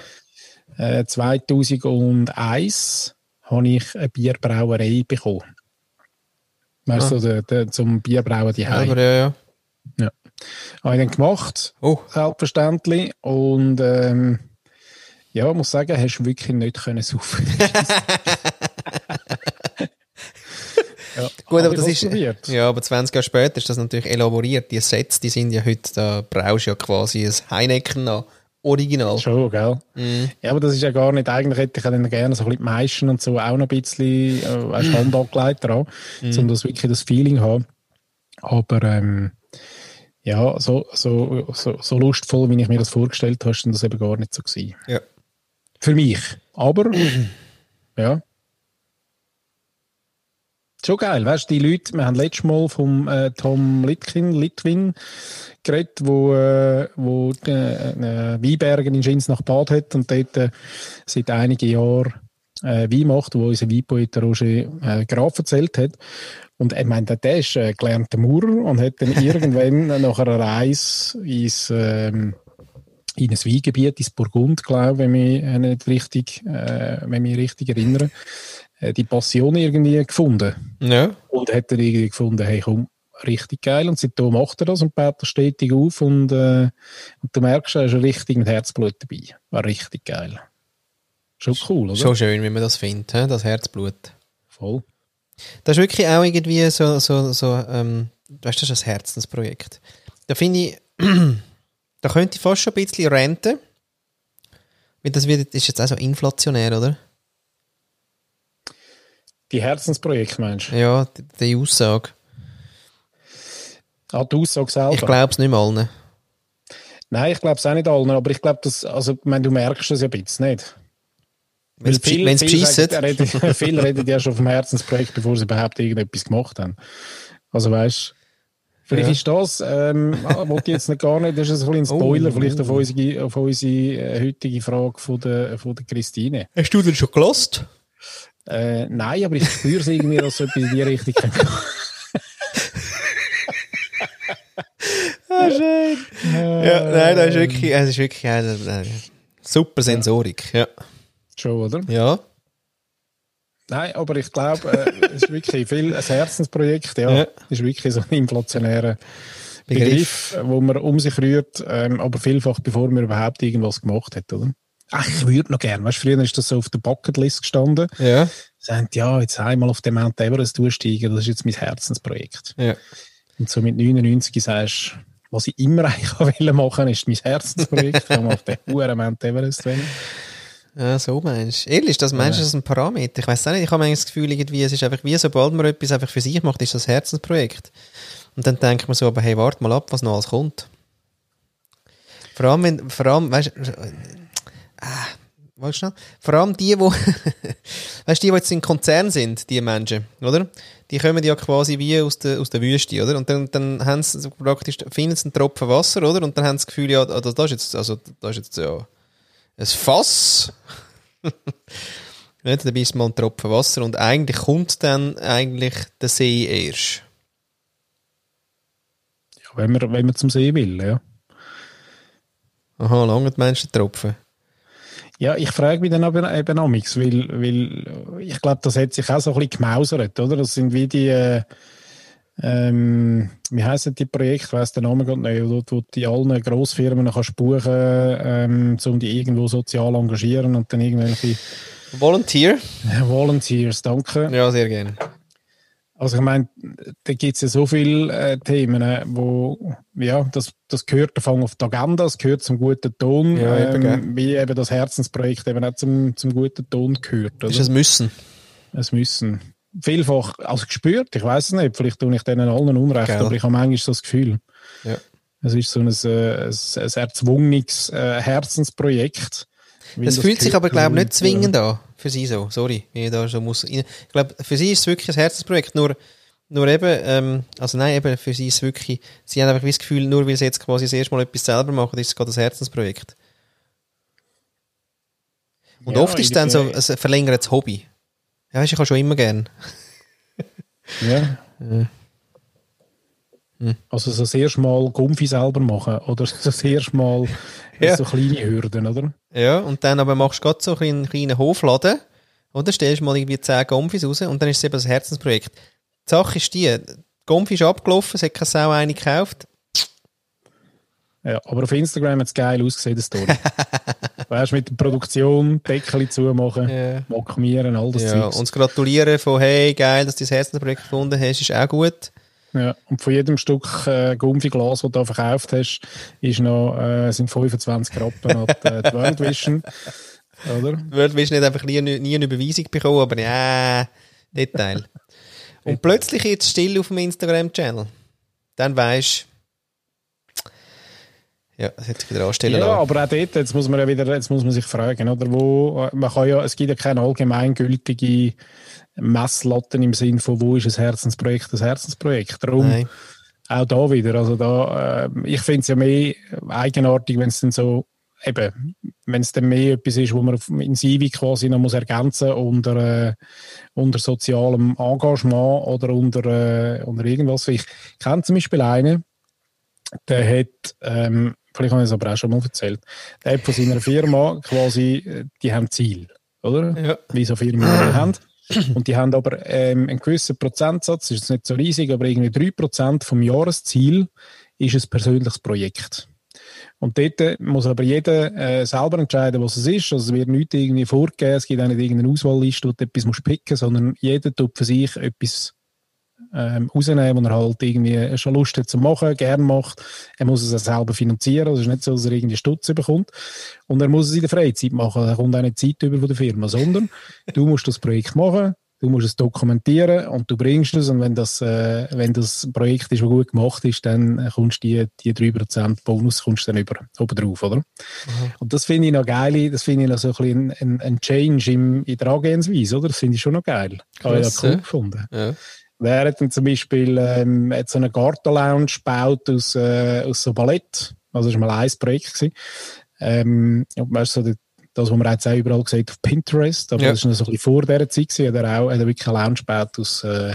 äh, 2001 habe ich eine Bierbrauerei bekommen. Weißt du, der, zum Bierbrauen die Aber ja, ja. ja. Habe ich dann gemacht, Oh, selbstverständlich. Und ähm, ja, muss sagen, hast du wirklich nicht können saufen. ja, Gut, aber das ist. Ja, aber 20 Jahre später ist das natürlich elaboriert. Die Sets, die sind ja heute, da brauchst du ja quasi ein Heineken nach. Original. Schon, gell? Mhm. Ja, aber das ist ja gar nicht, eigentlich hätte ich dann gerne so ein bisschen die Maischen und so auch noch ein bisschen äh, Hand angelegt dran, Mhm. um das wirklich das Feeling haben. Aber ähm, ja, so, so, so, so lustvoll, wie ich mir das vorgestellt habe, ist das eben gar nicht so gewesen. Ja. Für mich. Aber, ja. Schon geil, weißt du, die Leute, wir haben letztes Mal vom äh, Tom Litkin, Litwin geredet, wo, äh, wo äh, äh, Weinbergen in Schins nach Bad hat und dort äh, seit einigen Jahren äh, Wein macht, wo unser Weinpoet Roger äh, Graf erzählt hat. Und ich meine, der ist äh, gelernter Maurer und hat dann irgendwann nach einer Reise ins, ähm, in ein Weingebiet, ins Burgund, glaube ich, wenn ich mich nicht richtig, äh, mich richtig erinnere, äh, die Passion irgendwie gefunden. Ja. Und hat er irgendwie gefunden, hey, komm, richtig geil. Und seitdem macht er das und baut das stetig auf. Und, äh, und du merkst, er ist richtig mit Herzblut dabei. War richtig geil. Schon cool, oder? Schon schön, wie man das findet, hä? das Herzblut. Voll. Das ist wirklich auch irgendwie so, so, so ähm, weißt du, das ist ein Herzensprojekt. Da finde ich, da könnte ich fast schon ein bisschen renten. Weil das wird, ist jetzt auch so inflationär, oder? Die Herzensprojekte, meinst du? Ja, die, die Aussage. Ah, die Aussage selber? Ich glaube es nicht mal allen. Nein, ich glaube es auch nicht allen, aber ich glaube, dass, also, ich meine, du merkst es ja ein bisschen nicht. Wenn viel beschissen. Viele reden ja schon vom Herzensprojekt, bevor sie überhaupt irgendetwas gemacht haben. Also weißt vielleicht Ja. ist das, ähm, ah, wollte ich jetzt nicht gar nicht, das ist ein, bisschen ein Spoiler, Oh. vielleicht auf unsere, auf unsere äh, heutige Frage von der, von der Christine. Hast du denn schon gelost? Äh, nein, aber ich spüre es irgendwie, dass so etwas in die Richtung gehen. Ah, schön. Ja, nein, das ist wirklich, es ist wirklich äh, äh, super Sensorik. Ja. Schon, oder? Ja. Nein, aber ich glaube, äh, es ist wirklich viel ein Herzensprojekt, ja. Ja. Ist wirklich so ein inflationärer Begriff, wo man um sich rührt, ähm, aber vielfach bevor man überhaupt irgendwas gemacht hat, oder? Ach, ich würde noch gerne. Weißt, früher ist das so auf der Bucketlist gestanden. Ja. Sagen, ja, jetzt einmal auf den Mount Everest durchsteigen, das ist jetzt mein Herzensprojekt. Ja. Und so mit 99 sagst du, was ich immer eigentlich wollte machen, ist mein Herzensprojekt. Ich mal auf den hohen Mount Everest wollen. Ja, so meinst du. Ehrlich, das meinst du, das ist ein Parameter? Ich weiß nicht, ich habe manchmal das Gefühl, irgendwie, es ist einfach wie, sobald man etwas einfach für sich macht, ist das Herzensprojekt. Und dann denkt man so, aber hey, warte mal ab, was noch alles kommt. Vor allem, wenn, vor allem, weißt du, äh, ah, weißt du noch? Vor allem die, wo, weißt die, die jetzt in Konzern sind, die Menschen, oder? Die kommen ja quasi wie aus der, aus der Wüste, oder? Und dann, dann haben sie praktisch, finden sie einen Tropfen Wasser, oder? Und dann haben sie das Gefühl, ja, das, das ist jetzt, also, das ist jetzt, ja, ein Fass. Dann bist du mal ein Tropfen Wasser und eigentlich kommt dann eigentlich der See erst. Ja, wenn, man, wenn man zum See will, ja. Aha, lange du den Tropfen? Ja, ich frage mich dann aber eben amix, weil, weil ich glaube, das hat sich auch so ein bisschen gemausert, oder? Das sind wie die, äh, ähm, wie heissen die Projekte, weiss der Name gerade nicht, wo, wo die allen Grossfirmen kannst buchen, ähm, um die irgendwo sozial engagieren und dann irgendwelche Volunteer? Volunteers, danke. Ja, sehr gerne. Also ich meine, da gibt es ja so viele äh, Themen, äh, wo, ja, das, das gehört davon auf die Agenda, das gehört zum guten Ton, Ja, eben, ähm, wie eben das Herzensprojekt eben auch zum, zum guten Ton gehört. Oder? Ist es müssen? Es müssen. Vielfach, also gespürt, ich weiß es nicht, vielleicht tue ich denen allen Unrecht, Gell. aber ich habe manchmal so das Gefühl, Ja. es ist so ein, äh, ein, ein erzwungenes äh, Herzensprojekt. Weil Das fühlt sich aber, glaube ich, nicht zwingend an. Für sie so. Sorry, wenn ich da so muss. Ich glaube, für sie ist es wirklich ein Herzensprojekt. Nur, nur eben, ähm, also nein, eben, für sie ist es wirklich, sie haben einfach das Gefühl, nur weil sie jetzt quasi das erste Mal etwas selber machen, ist es gerade ein Herzensprojekt. Und Ja, oft ist es dann so ein verlängertes Hobby. Ja, weisst du, ich habe schon immer gern. Ja. Hm. Also so das erste Mal Gumpfi selber machen oder so das erste Mal Ja. so kleine Hürden, oder? Ja, und dann aber machst du gerade so einen kleinen Hofladen, oder? Stellst mal irgendwie 10 Gomfis raus und dann ist es eben ein Herzensprojekt. Die Sache ist die, Gomfi ist abgelaufen, es hat keine Sau eine gekauft. Ja, aber auf Instagram hat es geil ausgesehen, die Story. weißt du, mit der Produktion, Deckel zumachen, Ja. mockmieren, all das Ja, Zeugs. uns gratulieren von, hey, geil, dass du das Herzensprojekt gefunden hast, ist auch gut. Ja, und von jedem Stück äh, Gumpfi-Glas, das du da verkauft hast, ist noch, äh, sind 25 Rappen an die, äh, die World Vision. Oder? World Vision nicht einfach nie, nie eine Überweisung bekommen, aber ja, Detail. Und plötzlich jetzt still auf dem Instagram-Channel. Dann weisst ja, das hätte ich wieder anstellen Ja, aber auch dort, jetzt muss man ja wieder, jetzt muss man sich fragen, oder wo, äh, man kann ja, es gibt ja keine allgemeingültige Messlatten im Sinn von, wo ist ein Herzensprojekt ein Herzensprojekt. Darum, Nein. auch da wieder, also da, äh, ich finde es ja mehr eigenartig, wenn es dann so, eben, wenn es dann mehr etwas ist, wo man in Civi quasi noch muss ergänzen unter, äh, unter sozialem Engagement oder unter, äh, unter irgendwas. Ich kenne zum Beispiel einen, der hat, ähm, vielleicht habe ich es aber auch schon mal erzählt, der hat von seiner Firma quasi, äh, die haben Ziel, oder? Ja. Wie so Firmen die haben. Und die haben aber ähm, einen gewissen Prozentsatz, ist jetzt nicht so riesig, aber irgendwie 3% vom Jahresziel ist ein persönliches Projekt. Und dort äh, muss aber jeder äh, selber entscheiden, was es ist. Also es wird nicht irgendwie vorgegeben, es gibt auch nicht irgendeine Auswahlliste, wo du etwas musst picken sondern jeder tut für sich etwas ähm, rausnehmen, wo er halt irgendwie schon Lust hat zu machen, gern macht. Er muss es auch selber finanzieren, also es ist nicht so, dass er irgendwie Stutze bekommt. Und er muss es in der Freizeit machen, er kommt auch nicht Zeit über von der Firma, sondern du musst das Projekt machen, du musst es dokumentieren und du bringst es und wenn das, äh, wenn das Projekt ist, das gut gemacht ist, dann äh, kommst du die, die 3% Bonus kommst dann über, oben drauf, oder? Und das finde ich noch geil, das finde ich noch so ein bisschen ein, ein Change im, in der Angehensweise, oder? Das finde ich schon noch geil. Habe ich Krass, ja cool gefunden. Ja. Wer hat denn zum Beispiel ähm, so eine Garten-Lounge gebaut aus, äh, aus so Ballett? Also das war mal ein Projekt. Gewesen. Ähm, und weißt, so das, was man jetzt auch überall sieht auf Pinterest, aber Ja. das war noch so ein bisschen vor dieser Zeit, gewesen, hat er auch hat er wirklich einen Lounge gebaut aus, äh,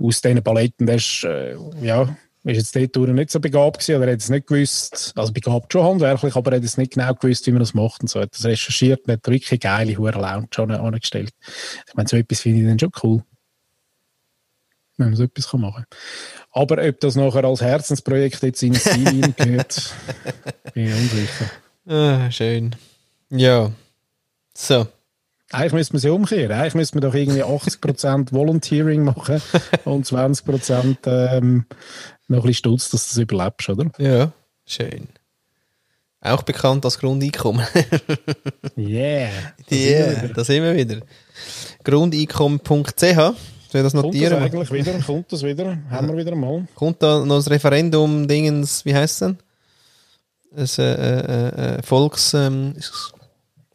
aus diesen Paletten. Der ist, äh, ja, ist jetzt dort durch nicht so begabt gewesen, oder er hat es nicht gewusst, also begabt schon handwerklich, aber er hat es nicht genau gewusst, wie man das macht und so. Hat das recherchiert und hat wirklich eine geile hure Lounge an- angestellt. Ich meine, so etwas finde ich dann schon cool. Wenn man so etwas machen kann. Aber ob das nachher als Herzensprojekt jetzt in das Ziel hineingehört, bin ich unsicher. Ah, schön. Ja. So. Eigentlich müsste man sie umkehren. Eigentlich müsste man doch irgendwie 80% Volunteering machen und 20% ähm, noch ein bisschen Stutz, dass du das überlebst, oder? Ja. Schön. Auch bekannt als Grundeinkommen. Yeah. Ja, da sind wir wieder. Grundeinkommen.ch. Soll ich das Kommt das notieren? eigentlich wieder? Kommt das wieder? Haben wir wieder mal? Kommt da noch das Referendum, Dingens, wie heißt es denn? Das äh, äh, äh, Volks. Ähm,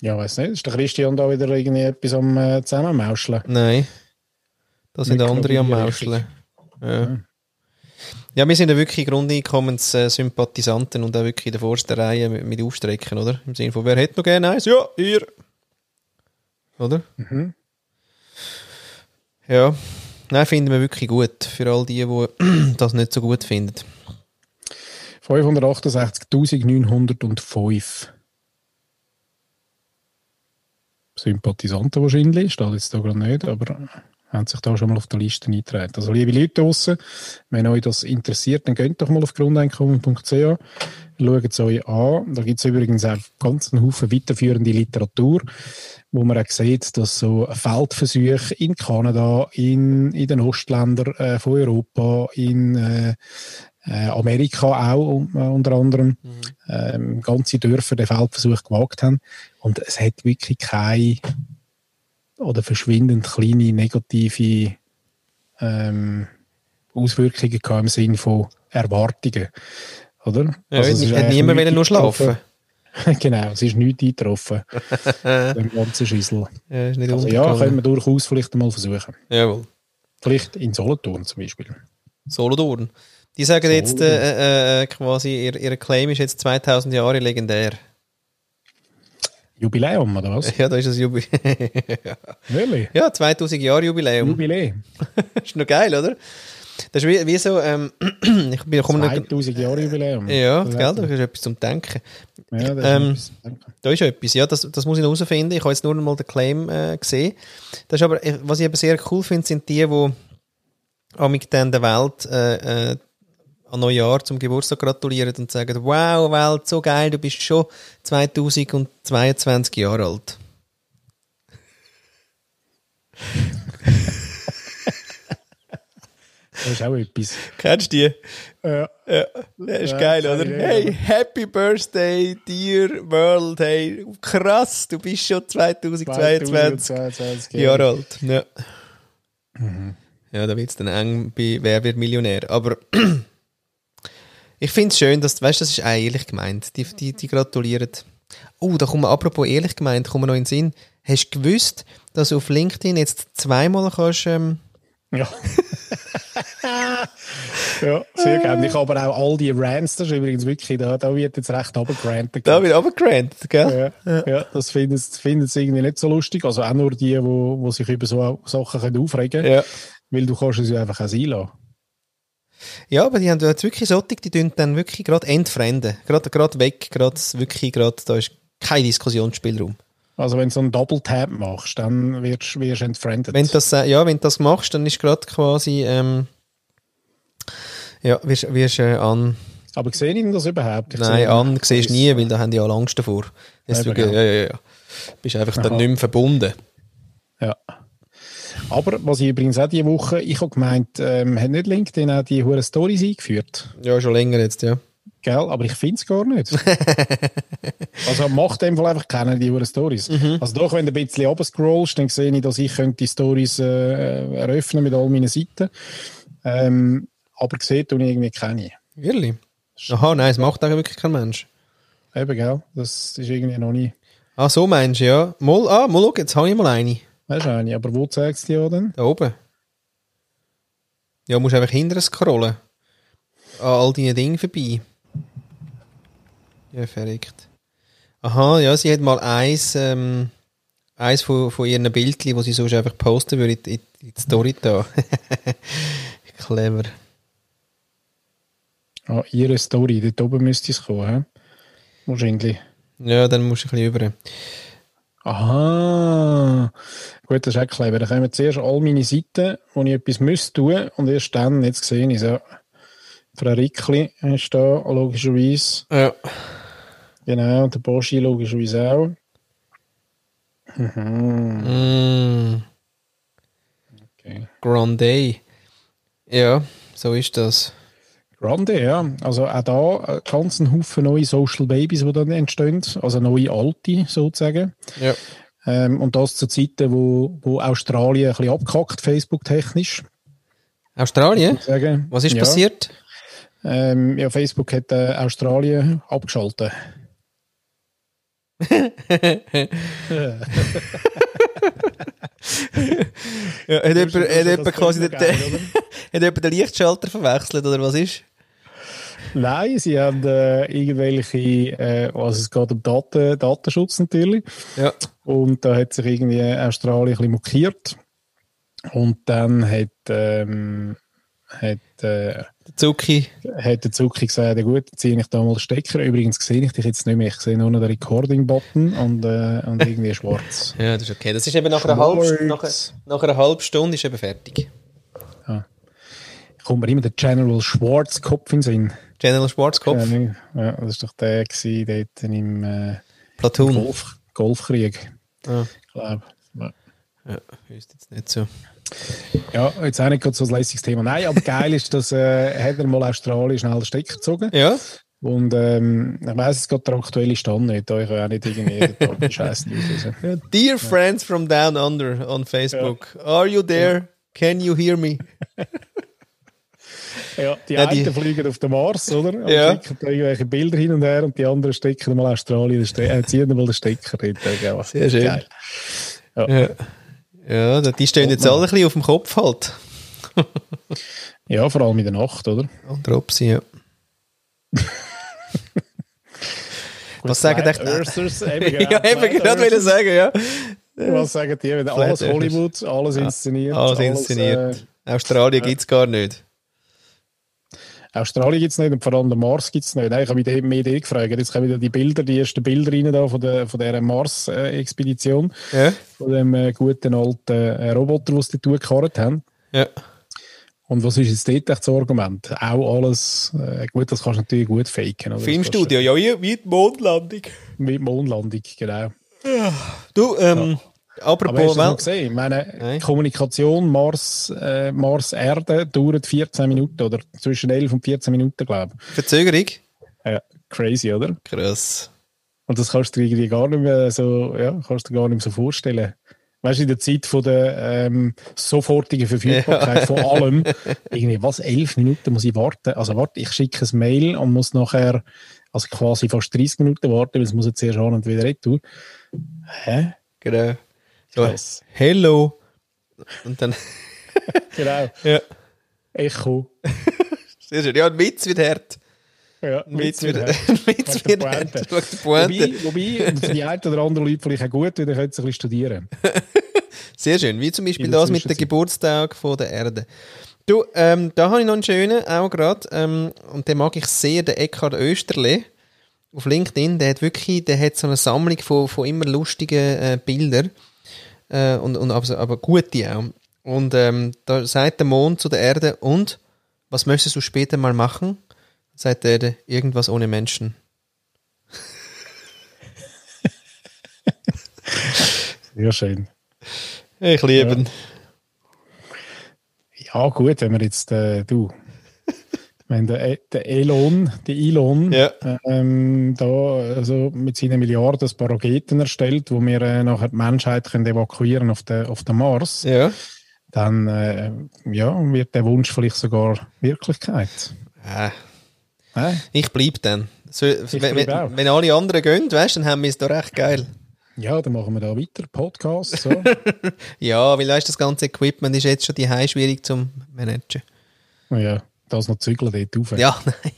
Ja, weiß nicht. Ist der Christian da wieder irgendwie etwas am äh, Zusammenmauscheln? nein. Da sind andere am Mauscheln. Ja. ja, wir sind ja wirklich Grundeinkommenssympathisanten und auch wirklich in der vorsten Reihe mit, mit Aufstrecken, oder? Im Sinne von, wer hätte noch gerne eins? Ja, ihr. Oder? Mhm. Ja. Nein, finden wir wirklich gut. Für all die, die das nicht so gut finden. 568.905 Sympathisanten wahrscheinlich, steht jetzt da gerade nicht, aber haben sich da schon mal auf der Liste eingetragen. Also liebe Leute draussen, wenn euch das interessiert, dann geht doch mal auf grundeinkommen.ch, schaut es euch an. Da gibt es übrigens auch ganz einen Haufen weiterführende Literatur, wo man auch sieht, dass so Feldversuche in Kanada, in, in den Ostländern äh, von Europa, in äh, äh, Amerika auch äh, unter anderem ähm, ganze Dörfer den Feldversuch gewagt haben. Und es hat wirklich keine oder verschwindend kleine negative ähm, Auswirkungen gehabt im Sinne von Erwartungen. Oder? Ja, Also es hat niemand wollen nur schlafen. genau, es ist nichts eingetroffen. dem ganzen Schüssel. Ja, ist nicht Also ja, können wir durchaus vielleicht einmal versuchen. Jawohl. Vielleicht in Solothurn zum Beispiel. Solothurn. Die sagen jetzt äh, äh, quasi, ihr, ihr Claim ist jetzt 2000 Jahre legendär. Jubiläum, oder was? Ja, da ist das Jubiläum. Wirklich? ja, 2000 Jahre Jubiläum. Jubiläum. ist noch geil, oder? Das ist wie, wie so, ähm, ich bin nicht, 2000 Jahre Jubiläum. Ja, Das gell, da ist etwas zum Denken. Ja, das Ähm, ist etwas. Da ist etwas, ja, das, das muss ich noch herausfinden. Ich habe jetzt nur mal den Claim äh, gesehen. Das ist aber, äh, was ich aber sehr cool finde, sind die, die amig dann der Welt äh, äh, an Neujahr zum Geburtstag gratulieren und sagen, wow, Welt, so geil, du bist schon 2022 Jahre alt. Das ist auch etwas. Kennst du die? Ja. Ja, das ist Ja, geil, oder? nicht, Hey, Happy Birthday, dear World, hey, krass, du bist schon 2022 2022 Jahre alt. Ja, ja da wird es dann eng bei Wer wird Millionär. Aber ich finde es schön, dass, weißt du, das ist auch ehrlich gemeint. Die, die, die gratulieren. Oh, da kommen wir, apropos ehrlich gemeint, kommen wir noch in den Sinn. Hast du gewusst, dass du auf LinkedIn jetzt zweimal kannst, ähm, Ja. ja, sehr gerne. Ich habe aber auch all die Rants, das ist übrigens wirklich, da, da wird jetzt recht runtergerantet. da wird runtergerantet, gell? Ja, ja, das finden sie irgendwie nicht so lustig. Also auch nur die, wo, wo sich über so Sachen können aufregen können. Ja. Weil du kannst es ja einfach auch sein lassen. Ja, aber die haben jetzt wirklich solche, die tun dann wirklich gerade entfremden. Gerade, gerade weg, gerade wirklich, gerade, da ist kein Diskussionsspielraum. Also wenn du so einen Double Tap machst, dann wirst wirst du entfriendet. Wenn das, äh, ja, wenn du das machst, dann ist gerade quasi, ähm, ja, wirst, wirst äh, an, aber sehe ich das überhaupt? Ich nein, sehe- an siehst du nie, weil da haben die alle Angst davor. Deswegen, ja, ja, ja. Bist einfach dann Aha. nicht mehr verbunden. Ja. Aber was ich übrigens auch diese Woche, ich habe gemeint, ähm, hat nicht LinkedIn auch die hure Stories eingeführt? Ja, schon länger jetzt, ja. Gell? Aber ich finde es gar nicht. also macht dem Fall einfach keiner die hure Stories. Mhm. Also doch, wenn du ein bisschen runterscrollst, dann sehe ich, dass ich könnte die Stories äh, eröffnen mit all meinen Seiten. Ähm, aber gesehen tue ich irgendwie keine. Wirklich? Aha, nein, es macht auch wirklich kein Mensch. Eben, gell? Das ist irgendwie noch nie. Ah, so meinst du, ja. Mal, ah, mal schau, jetzt habe ich mal eine. Weißt du eine? Aber wo zeigst du die an denn? Da oben. Ja, musst einfach hinterher scrollen. An all deinen Dingen vorbei. Ja, verrückt. Aha, ja, sie hat mal eins, ähm, eins von, von ihren Bildchen, die sie sonst einfach posten würde, in, in, in die Story da. Clever. Ah, ihre Story, dort oben müsste es kommen, he? wahrscheinlich. Ja, dann musst du ein bisschen über. Aha, gut, das ist auch clever. Dann kommen zuerst all meine Seiten, wo ich etwas müsste tun und erst dann, jetzt sehe ich es ja. Frau Rickli ist da, logischerweise. Ja. Genau, der Boschi logischerweise auch. Mhm. Mm, Okay. Grande. Ja, so ist das. Grande, ja. Also auch da ein ganzen Haufen neue Social Babies, die dann entstehen. Also neue alte, sozusagen. Ja. Ähm, und das zu Zeiten, wo, wo Australien ein bisschen abgekackt, Facebook-technisch. Australien? Was ist ja. passiert? Ähm, ja, Facebook hat äh, Australien abgeschaltet. Ja, hat jemand, hat jemand quasi den, geil, hat jemand den Lichtschalter verwechselt, oder was ist? Nein, sie haben äh, irgendwelche, äh, also es geht um Daten, Datenschutz natürlich. Ja. Und da hat sich irgendwie Australien ein bisschen mokiert. Und dann hat, ähm, hat, äh, Der Zucki. hat der Zucki gesagt, ja gut, ziehe ich da mal den Stecker. Übrigens sehe ich dich jetzt nicht mehr. Ich sehe nur noch den Recording-Button und, äh, und irgendwie schwarz. Ja, das ist okay. Das ist eben nach einer, halben, Schwarz. nach, nach einer halben Stunde ist eben fertig. Kommt mir immer der General Schwarzkopf in den Sinn. General Schwarzkopf, Ja, das ist doch der gewesen, dort im äh, Platoon. Golf, Golfkrieg. Ah, Ich glaube. Ja. ja, ist jetzt nicht so. Ja, jetzt auch nicht gerade so ein lässiges Thema. Nein, aber geil ist, dass äh, hat er mal Australien schnell den Stecker gezogen. Ja? Und ähm, ich weiss jetzt gerade der aktuelle Stand nicht. Da ich auch nicht irgendwie jeden Tag Scheiße auslösen. ja. Dear friends from down under on Facebook, are you there? Can you hear me? Ja, die Ja, einen die- fliegen auf den Mars, oder? Und Ja. schicken da irgendwelche Bilder hin und her und die anderen stecken mal Australien, den Ste äh, ziehen mal den Stecker. Ja, Sehr schön. Geil. Ja, ja da- die stehen jetzt alle ein bisschen auf dem Kopf halt. Ja, vor allem in der Nacht, oder? Und der Opsi, ja. Was sagen echt... Earthers, eben, genau, ja, eben gerade wollen Earthers. sagen, ja. Was sagen die? Wenn Alles. Hollywood, alles inszeniert. Alles inszeniert. äh, Australien gibt's gar nicht. Australien gibt es nicht und vor allem den Mars gibt es nicht. Nein, ich habe mich mehr die gefragt. Jetzt kommen wieder die Bilder, die ersten Bilder rein da von, der, von dieser Mars-Expedition. Ja? von dem äh, guten alten äh, Roboter, den sie dort gekarrt haben. Ja. Und was ist jetzt dort echt das Argument? Auch alles, äh, gut, das kannst du natürlich gut faken. Filmstudio, ja, wie wie die Mondlandung. Du- Mit Mondlandung, genau. Du, ähm, Aber hast apropos du das Welt... gesehen? Ich meine, Nein. Kommunikation Mars, äh, Mars-Erde dauert 14 Minuten oder zwischen 11 und 14 Minuten, glaube Verzögerung? ich. Ja, crazy, oder? Krass. Und das kannst du dir irgendwie gar nicht mehr so, ja, kannst du gar nicht so vorstellen. Weißt du, in der Zeit von der ähm, sofortigen Verfügbarkeit von allem, irgendwie, was, elf Minuten muss ich warten? Also, warte, ich schicke ein Mail und muss nachher, also quasi fast 30 Minuten warten, weil es muss jetzt erst an und wieder retour. Hä? Genau. So, Krass. hello. Und dann... Genau. ja. Echo. Sehr schön. Ja, ein Witz wird hart. Ja, Ein Witz wird, ein Witz der wird hart. Wobei, wobei, für die einen oder anderen Leute vielleicht auch gut, weil dann können sie ein bisschen studieren. Sehr schön. Wie zum Beispiel der das mit dem. Geburtstag von der Erde. Du, ähm, da habe ich noch einen schönen, auch gerade, ähm, und den mag ich sehr, den Eckhard Österle auf LinkedIn. Der hat wirklich, der hat so eine Sammlung von, von immer lustigen äh, Bildern. Äh, und, und aber, aber gute auch. Und ähm, da sagt der Mond zu der Erde, und was möchtest du später mal machen? Sagt der Erde, irgendwas ohne Menschen. Sehr schön. Ich liebe ihn. Ja, gut, wenn wir jetzt, äh, du, wenn der, E- der Elon, der Elon, Ja. ähm, da also mit seinen Milliarden ein paar Raketen erstellt, wo wir äh, nachher die Menschheit können evakuieren auf den, auf den Mars, Ja. dann äh, ja, wird der Wunsch vielleicht sogar Wirklichkeit. Äh? Ich bleib dann. So, wenn, bleib auch. wenn, alle anderen gehen, weißt, dann haben wir es doch recht geil. Ja, dann machen wir da weiter, Podcast. So. Ja, weil weißt, das ganze Equipment ist jetzt schon die schwierig zum managen. ja, das noch zügeln dort rauf. Ja, nein.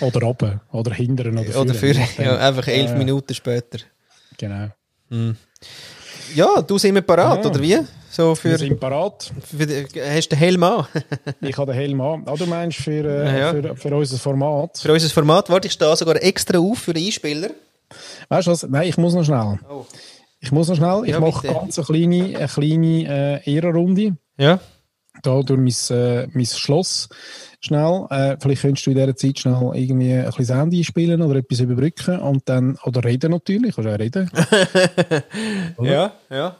Oder oben, oder hinteren, oder Oder für, ja, einfach elf Ja, Minuten später. Genau. Ja, du sind wir parat, Ja. oder wie? So für, Wir sind parat. für hast du den Helm an? Ich habe den Helm an. Ah, du meinst für, äh, Ja, ja. für, für unser Format? Für unser Format, warte, ich stehe sogar extra auf für den Einspieler. Weißt du was? Nein, ich muss noch schnell. Oh. Ich muss noch schnell. Ich Ja, mache bitte. ganz eine kleine, eine kleine äh, Ehrenrunde. Ja? Da durch mein, äh, mein Schloss schnell. Äh, vielleicht könntest du in dieser Zeit schnell irgendwie ein bisschen Sound einspielen oder etwas überbrücken und dann, oder reden natürlich, kannst auch reden. Ja, ja.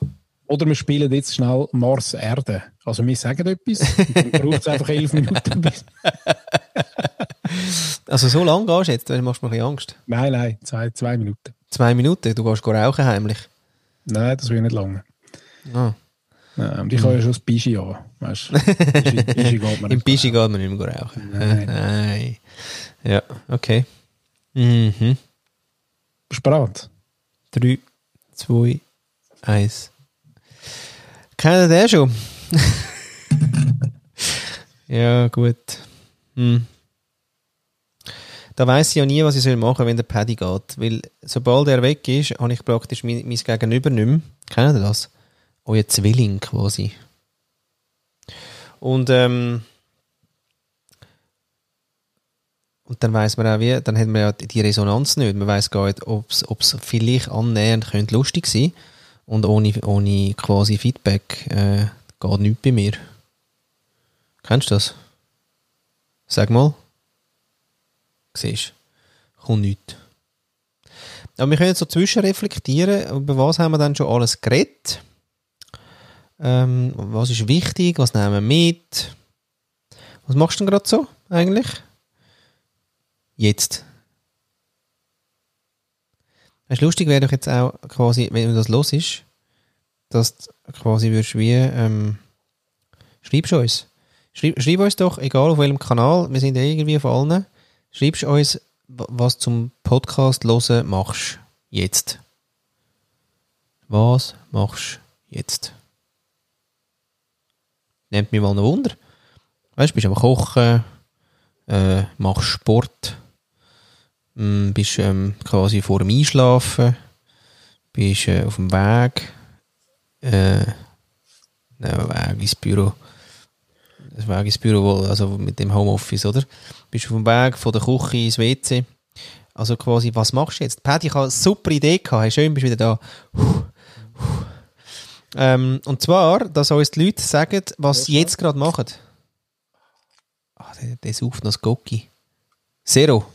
Oder wir spielen jetzt schnell Mars Erde. Also wir sagen etwas, dann braucht es einfach elf Minuten. Also so lange gehst du jetzt, dann machst du mir ein bisschen Angst. nein, nein, zwei, zwei Minuten. Zwei Minuten, du gehst rauchen heimlich. Nein, das will nicht lange. Ah. Nein, und ich habe ja schon das Bischi an. Weißt du? Bischi, Bischi geht mir Im. Bischi geht man nicht mehr rauchen. Nein. Nein. Ja, okay. Mhm. Bist du bereit? 3, 2, 1. Kennt ihr den schon? ja, gut. Hm. Da weiss ich ja nie, was ich soll machen soll, wenn der Paddy geht. Weil sobald er weg ist, habe ich praktisch mein, mein Gegenüber nicht mehr. Kennt ihr das? Euer Zwilling quasi. Und, ähm, und dann weiß man auch wie, dann hat man ja die Resonanz nicht. Man weiß gar nicht, ob es vielleicht annähernd könnte lustig sein und ohne, ohne quasi Feedback äh, geht nichts bei mir. Kennst du das? Sag mal. Siehst du? Kommt nichts. Aber wir können jetzt so zwischenreflektieren, über was haben wir dann schon alles geredet? Ähm, was ist wichtig? Was nehmen wir mit? Was machst du denn gerade so eigentlich? Jetzt. Weißt, lustig wäre doch jetzt auch quasi, wenn du das los ist, dass du quasi würdest wie, ähm, schreibst uns. Schreib, schreib uns doch, egal auf welchem Kanal, wir sind ja irgendwie auf allen, schreibst uns, wa- was zum Podcast hören machst. Jetzt. Was machst jetzt? Nimmt mich mal ein Wunder. Weißt du, bist am Kochen, äh, machst Sport, mm, bist ähm, quasi vor dem Einschlafen, bist äh, auf dem Weg, äh, nein, Weg ins Büro, das Weg ins Büro, also mit dem Homeoffice, oder? Bist auf dem Weg von der Küche ins WC. Also quasi, was machst du jetzt? Paddy, ich habe eine super Idee gehabt. Hey, schön, bist du wieder da. Puh, puh. Ähm, und zwar, dass uns die Leute sagen, was sie jetzt gerade machen. Ah, der, der sauft noch das Gocki. Zero.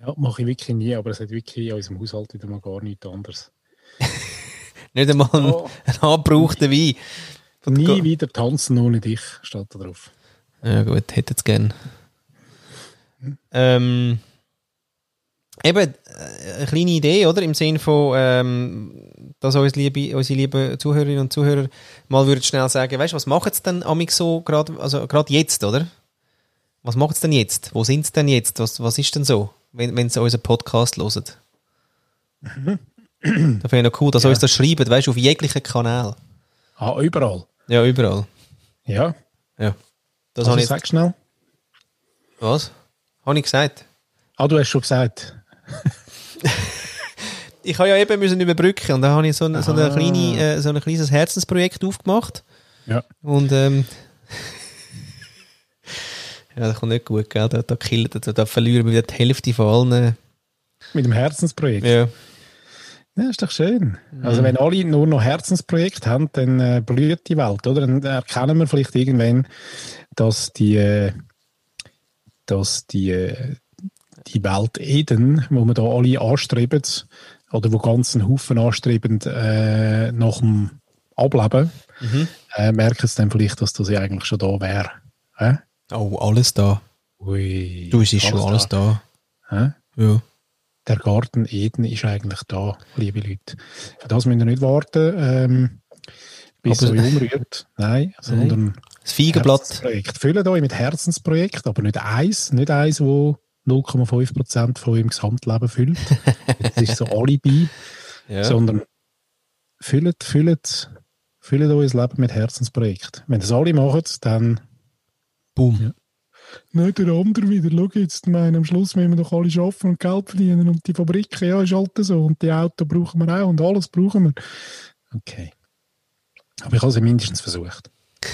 Ja, mache ich wirklich nie, aber es hat wirklich in unserem Haushalt wieder mal gar nichts anderes. Nicht einmal ein, Oh. ein angebrauchter Wein. Nie Go- wieder tanzen ohne dich, steht da drauf. Ja gut, hätte es gern. Ähm, eben, eine kleine Idee, oder? Im Sinn von, ähm, dass uns liebe, unsere lieben Zuhörerinnen und Zuhörer mal würden schnell sagen, weißt du, was machen sie denn amig so, gerade also gerade jetzt, oder? Was machen sie denn jetzt? Wo sind sie denn jetzt? Was, was ist denn so, wenn, wenn sie unseren Podcast hören? da finde ich noch cool, dass sie uns das schreiben, weißt du, auf jeglichen Kanal. Ah, überall. Ja, überall. Ja, Ja. Das also ich sag schnell. Was? Habe ich gesagt? Ah, du hast schon gesagt. Ich habe ja eben müssen überbrücken und da habe ich so, ein, so, eine Ah. kleine, äh, so ein kleines Herzensprojekt aufgemacht. Ja. Und ähm, ja, das kommt nicht gut, gell? Da, da, killt, da, da verlieren wir wieder die Hälfte von allen. Mit dem Herzensprojekt. Ja. Ja, ist doch schön. Also wenn alle nur noch Herzensprojekt haben, dann äh, blüht die Welt, oder? Dann erkennen wir vielleicht irgendwann, dass die, äh, dass die, äh, die Welt Eden, wo wir da alle anstreben, oder wo ganz einen Haufen anstreben äh, nach dem Ableben, Mhm. äh, merken sie dann vielleicht, dass das ja eigentlich schon da wäre. Hä? Oh, alles da. Ui, Du, es ist schon alles da. Hä? Ja. Der Garten Eden ist eigentlich da, liebe Leute. Für das müsst ihr nicht warten, ähm, bis Aber- es euch umrührt. Nein, sondern Das Feigenblatt. Füllt euch mit Herzensprojekt, aber nicht eins, nicht eins, wo 0,5% von eurem Gesamtleben füllt. das ist so Alibi, Ja. sondern füllt, füllt, füllt euer Leben mit Herzensprojekt. Wenn das alle machen, dann Boom. Nicht der andere wieder. Schau jetzt, meine, am Schluss müssen wir doch alle arbeiten und Geld verdienen. Und die Fabriken, ja, ist halt so. Und die Autos brauchen wir auch und alles brauchen wir. Okay. Aber ich habe sie mindestens versucht.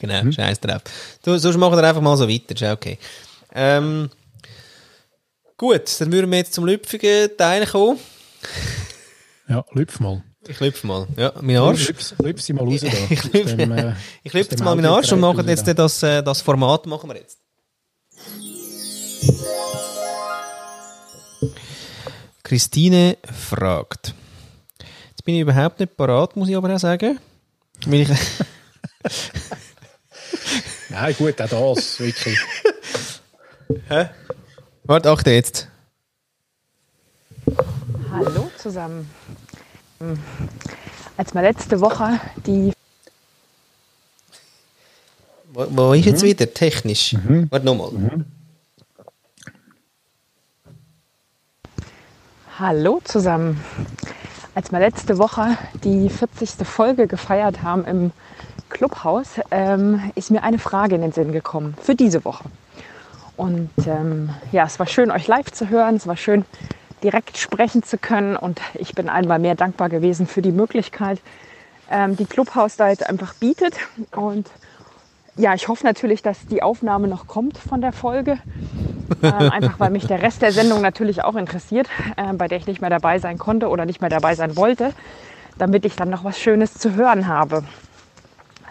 Genau, mhm. scheiß drauf. Du, sonst machen wir einfach mal so weiter, ist okay. Ähm, gut, dann würden wir jetzt zum lüpfigen Teil kommen. Ja, lüpf mal. Ich lüpfe mal. Ja, mein Arsch. Lüpf, lüpf sie mal raus da. ich lüpfe, dem, äh, ich lüpfe jetzt mal meinen Arsch und mache jetzt das, äh, das Format machen wir jetzt. Christine fragt. Jetzt bin ich überhaupt nicht parat, muss ich aber auch sagen. Weil ich Nein, gut, auch das, wirklich. Hä? Warte, achte jetzt. Hallo zusammen. Hm. Als wir letzte Woche die. Wo, wo ist jetzt mhm. wieder? Technisch. Mhm. Warte nochmal. Mhm. Hallo zusammen. Als wir letzte Woche die 40. Folge gefeiert haben im Clubhaus ähm, ist mir eine Frage in den Sinn gekommen für diese Woche. Und ähm, ja, es war schön, euch live zu hören. Es war schön, direkt sprechen zu können. Und ich bin einmal mehr dankbar gewesen für die Möglichkeit, ähm, die Clubhaus da jetzt einfach bietet. Und ja, ich hoffe natürlich, dass die Aufnahme noch kommt von der Folge. Ähm, einfach weil mich der Rest der Sendung natürlich auch interessiert, äh, bei der ich nicht mehr dabei sein konnte oder nicht mehr dabei sein wollte, damit ich dann noch was Schönes zu hören habe.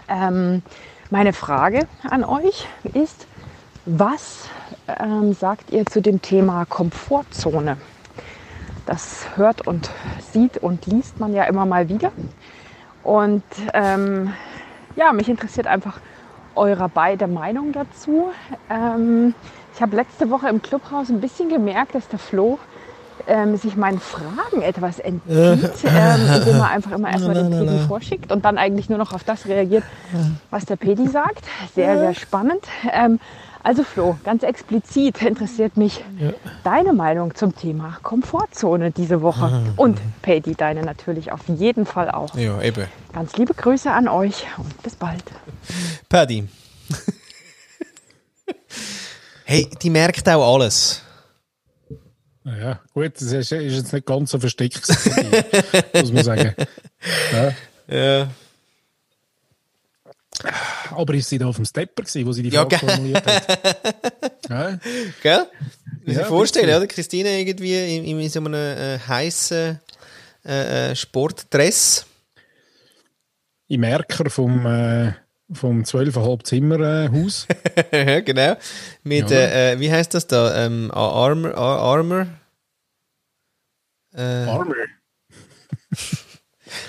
Ähm, meine Frage an euch ist, was ähm, sagt ihr zu dem Thema Komfortzone? Das hört und sieht und liest man ja immer mal wieder. Und ähm, ja, mich interessiert einfach eure beide Meinung dazu. Ähm, ich habe letzte Woche im Clubhaus ein bisschen gemerkt, dass der Flo ähm, sich meinen Fragen etwas entzieht, ähm, indem er einfach immer erstmal den Pedi vorschickt und dann eigentlich nur noch auf das reagiert, was der Pedi sagt. Sehr, sehr spannend. Ähm, also Flo, ganz explizit interessiert mich ja. deine Meinung zum Thema Komfortzone diese Woche. Ah. Und Pedi, deine natürlich auf jeden Fall auch. Ja, eben. Ganz liebe Grüße an euch und bis bald. Paddy. hey, die merkt auch alles. Ja, gut, das ist, ist jetzt nicht ganz so versteckt, muss man sagen. Ja. ja. Aber ist sie da auf dem Stepper gewesen, wo sie die Frage ja, formuliert hat? ja. Gell? Muss ja, vorstellen, oder? Christine irgendwie in, in so einem äh, heißen äh, äh Sportdress. Im Erker vom, äh, vom 12,5 Zimmer äh, Haus. genau. Mit, ja. Äh, äh, wie heißt das da? Ähm, Armor? Armor? Armor.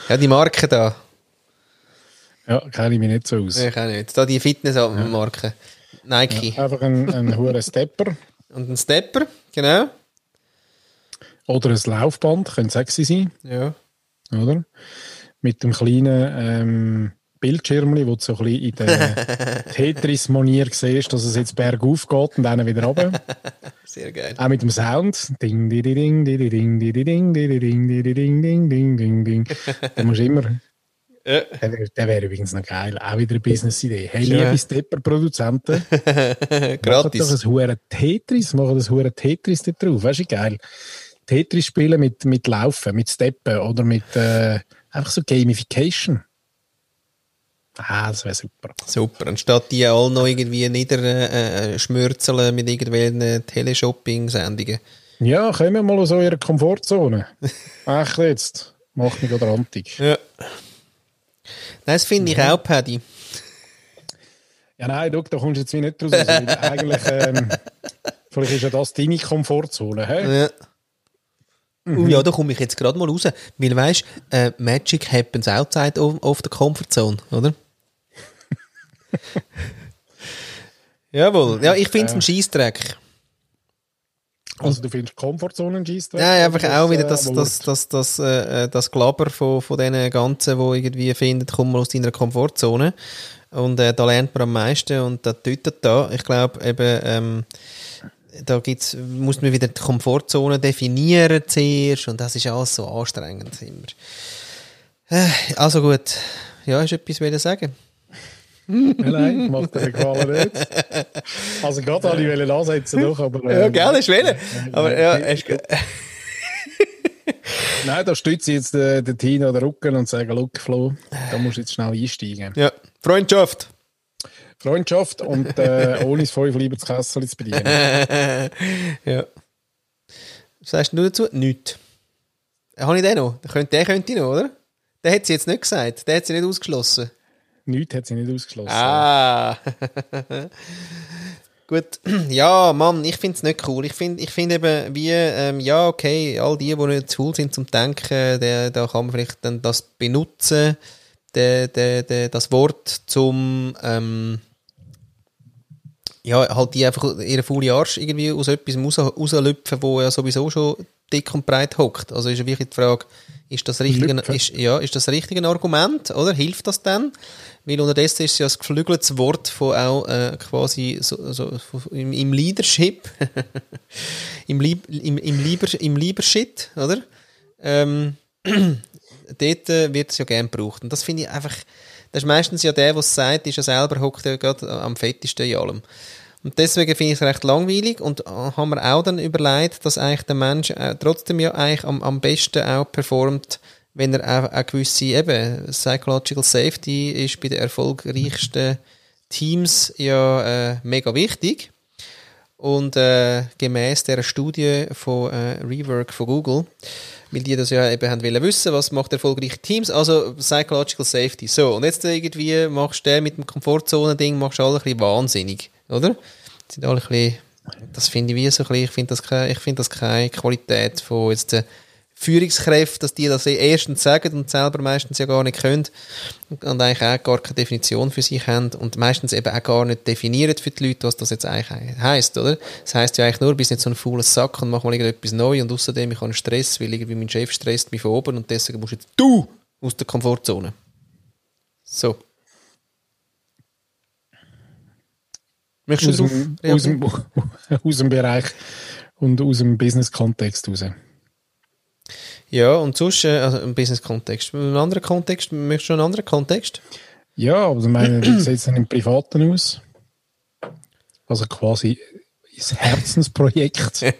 ja, die Marke da. Ja, kenne ich mich nicht so aus. Ich auch nicht. Da die Fitnessmarke. Ja. Nike. Ja, einfach ein, ein hoher Stepper. Und ein Stepper, genau. Oder ein Laufband, könnte sexy sein. Ja. Oder? Mit dem kleinen ähm, Bildschirm, wo du so ein bisschen in der Tetris-Manier siehst, dass es jetzt bergauf geht und dann wieder runter. Sehr geil. Auch mit dem Sound. Ding, ding, ding, ding, ding, di, ding, di, di, ding, di, di, ding, di, di, ding, ding, ding, ding, ding. Da musst du immer ja. Der wäre wär übrigens noch geil. Auch wieder eine Business-Idee. Hey, ja. liebe Stepper-Produzenten. Gratis. Macht doch ein hure Tetris. Machen das hure Tetris da drauf. Weißt du, geil. Tetris spielen mit, mit Laufen, mit Steppen oder mit äh, einfach so Gamification. Ah, das wäre super. Super. Anstatt die alle noch irgendwie niederschmürzeln äh, mit irgendwelchen Teleshopping-Sendungen. Ja, kommen wir mal aus eurer Komfortzone. Echt jetzt. Macht mich gerade rantig. Ja. Das finde ich ja. auch, Paddy. Ja, nein, du, da kommst du jetzt wie nicht raus. Also, eigentlich, ähm, vielleicht ist ja das deine Komfortzone, hä? Ja. Mhm. Uh, ja, da komme ich jetzt gerade mal raus. Weil weißt äh, Magic happens outside of, of the comfort zone, oder? Jawohl. Ja, ich finde es ein Scheißdreck. Also du findest Komfortzone ein Scheissdreck? Ja, einfach auch wieder das, das, das, das, äh, das Glaber von, von diesen Ganzen, die irgendwie finden, komm mal aus deiner Komfortzone. Und äh, da lernt man am meisten und da tötet da. Ich glaube eben, ähm, da gibt's, muss man wieder die Komfortzone definieren zuerst und das ist alles so anstrengend immer. Äh, also gut, ja, du etwas sagen? Nein, macht dir den Gefallen nicht. Also gerade alle wollen ansetzen doch, aber... Ja, äh, gerne, ist wählen. Aber ja, hast du- Nein, da stütze ich jetzt den, den Tino den Rücken und sage, look, Flo, da musst du jetzt schnell einsteigen. ja. Freundschaft. Freundschaft und äh, ohne das 5 lieber das Kessel zu bedienen. ja. Was sagst du dazu? Nichts. Habe ich den noch? Den könnte, den könnte ich noch, oder? Den hat sie jetzt nicht gesagt. Den hat sie nicht ausgeschlossen. Nichts hat sie nicht ausgeschlossen. Ah. Gut. Ja, Mann, ich finde es nicht cool. Ich finde ich find eben, wie, ähm, ja, okay, all die, die nicht zu cool sind zum Denken, der, da kann man vielleicht dann das benutzen, der, der, der, das Wort zum, ähm, ja, halt die einfach ihren faulen Arsch irgendwie aus etwas raus, rauslüpfen, wo ja sowieso schon dick und breit hockt. Also ist ja wirklich die Frage, ist das richtige, ist, ja, ist das richtige Argument, oder? Hilft das denn? Weil unterdessen ist es ja ein geflügeltes Wort von auch äh, quasi so, so, im, im Leadership, im, Lieb, im, im, Lieber, im Leadership, oder? Ähm, dort äh, wird es ja gern gebraucht. Und das finde ich einfach, das ist meistens ja der, der es sagt, ist ja selber hockt ja gerade am fettesten in allem. Und deswegen finde ich es recht langweilig und äh, haben wir auch dann überlegt, dass eigentlich der Mensch äh, trotzdem ja eigentlich am, am besten auch performt, wenn er auch eine gewisse eben Psychological Safety ist bei den erfolgreichsten Teams ja äh, mega wichtig. Und äh, gemäß der Studie von äh, Rework von Google, weil die das ja eben haben wollen wissen, was macht erfolgreiche Teams, also Psychological Safety. So, und jetzt irgendwie machst du mit dem Komfortzone-Ding, machst du alle ein bisschen wahnsinnig, oder? Die sind alle ein bisschen, das finde ich wie so ein bisschen, ich finde das, keine- ich finde das keine Qualität von jetzt den Führungskräften, dass die das erstens sagen und selber meistens ja gar nicht können und eigentlich auch gar keine Definition für sich haben und meistens eben auch gar nicht definieren für die Leute, was das jetzt eigentlich heisst, oder? Das heisst ja eigentlich nur, bist nicht so ein fauler Sack und mach mal irgendetwas neu und außerdem ich habe Stress, weil irgendwie mein Chef stresst mich von oben und deswegen musst jetzt du aus der Komfortzone. So. Möchtest aus, dem, aus, dem, aus dem Bereich und aus dem Business-Kontext raus. Ja, und sonst, äh, also im Business-Kontext. Im anderen Kontext, möchtest du einen anderen Kontext? Ja, aber ich meine, wie sieht es denn im Privaten aus? Also quasi das Herzensprojekt.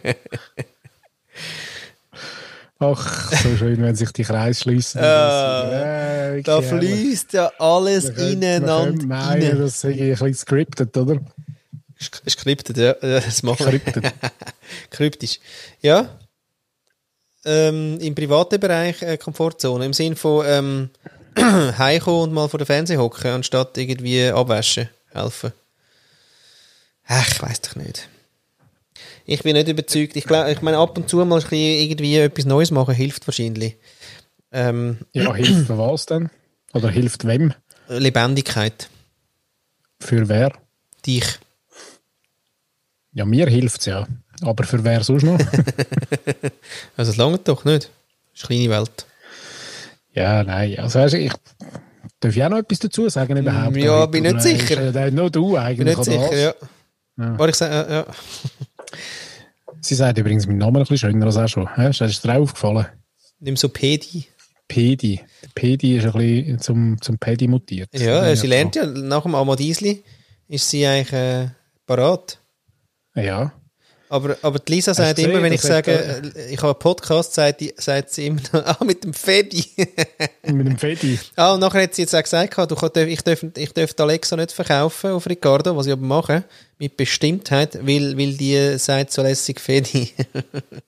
Ach, so schön, wenn sich die Kreise schließen. Äh, Da fließt ja alles ineinander meinen, rein. das sei ein bisschen scripted, oder? Sk- Skriptet, ja. Ja, Das machen wir. Kryptisch. Ja. Ähm, Im privaten Bereich äh, Komfortzone. Im Sinn von ähm, heimkommen und mal vor der Fernseher hocken, anstatt irgendwie abwaschen, helfen. Ach, ich weiß doch nicht. Ich bin nicht überzeugt. Ich glaube, ich meine, ab und zu mal irgendwie etwas Neues machen hilft wahrscheinlich. Ähm, Ja, hilft für was denn? Oder hilft wem? Lebendigkeit. Für wer? Dich. Ja, mir hilft es ja. Aber für wer sonst noch? Also, es langt doch nicht. Das ist eine kleine Welt. ja, nein. Also, weißt du, ich darf auch noch etwas dazu sagen überhaupt? Mm, ja, Oder bin nicht ist, sicher. äh, nur du Bin eigentlich. nicht oder was? sicher, ja. Ja. Warte, ich sage, ja, ja. Sie sagt übrigens meinen Namen ein bisschen schöner als auch schon. Hä? Ist dir aufgefallen? Nimm so Pedi. Pedi. Der Pedi ist ein bisschen zum, zum Pedi mutiert. Ja, sie lernt ja nach dem Amadisli ist sie eigentlich äh, parat. Ja. Aber, aber die Lisa sagt gesehen, immer, wenn ich sage, äh, ich habe einen Podcast, sagt, die, sagt sie immer, ah, mit dem Fedi. Mit dem Pedi. ah, und nachher hat sie jetzt auch gesagt, du, kannst- ich darf, ich darf Alexa nicht verkaufen auf Ricardo, was ich aber mache, mit Bestimmtheit, weil, weil die sagt so lässig Fedi.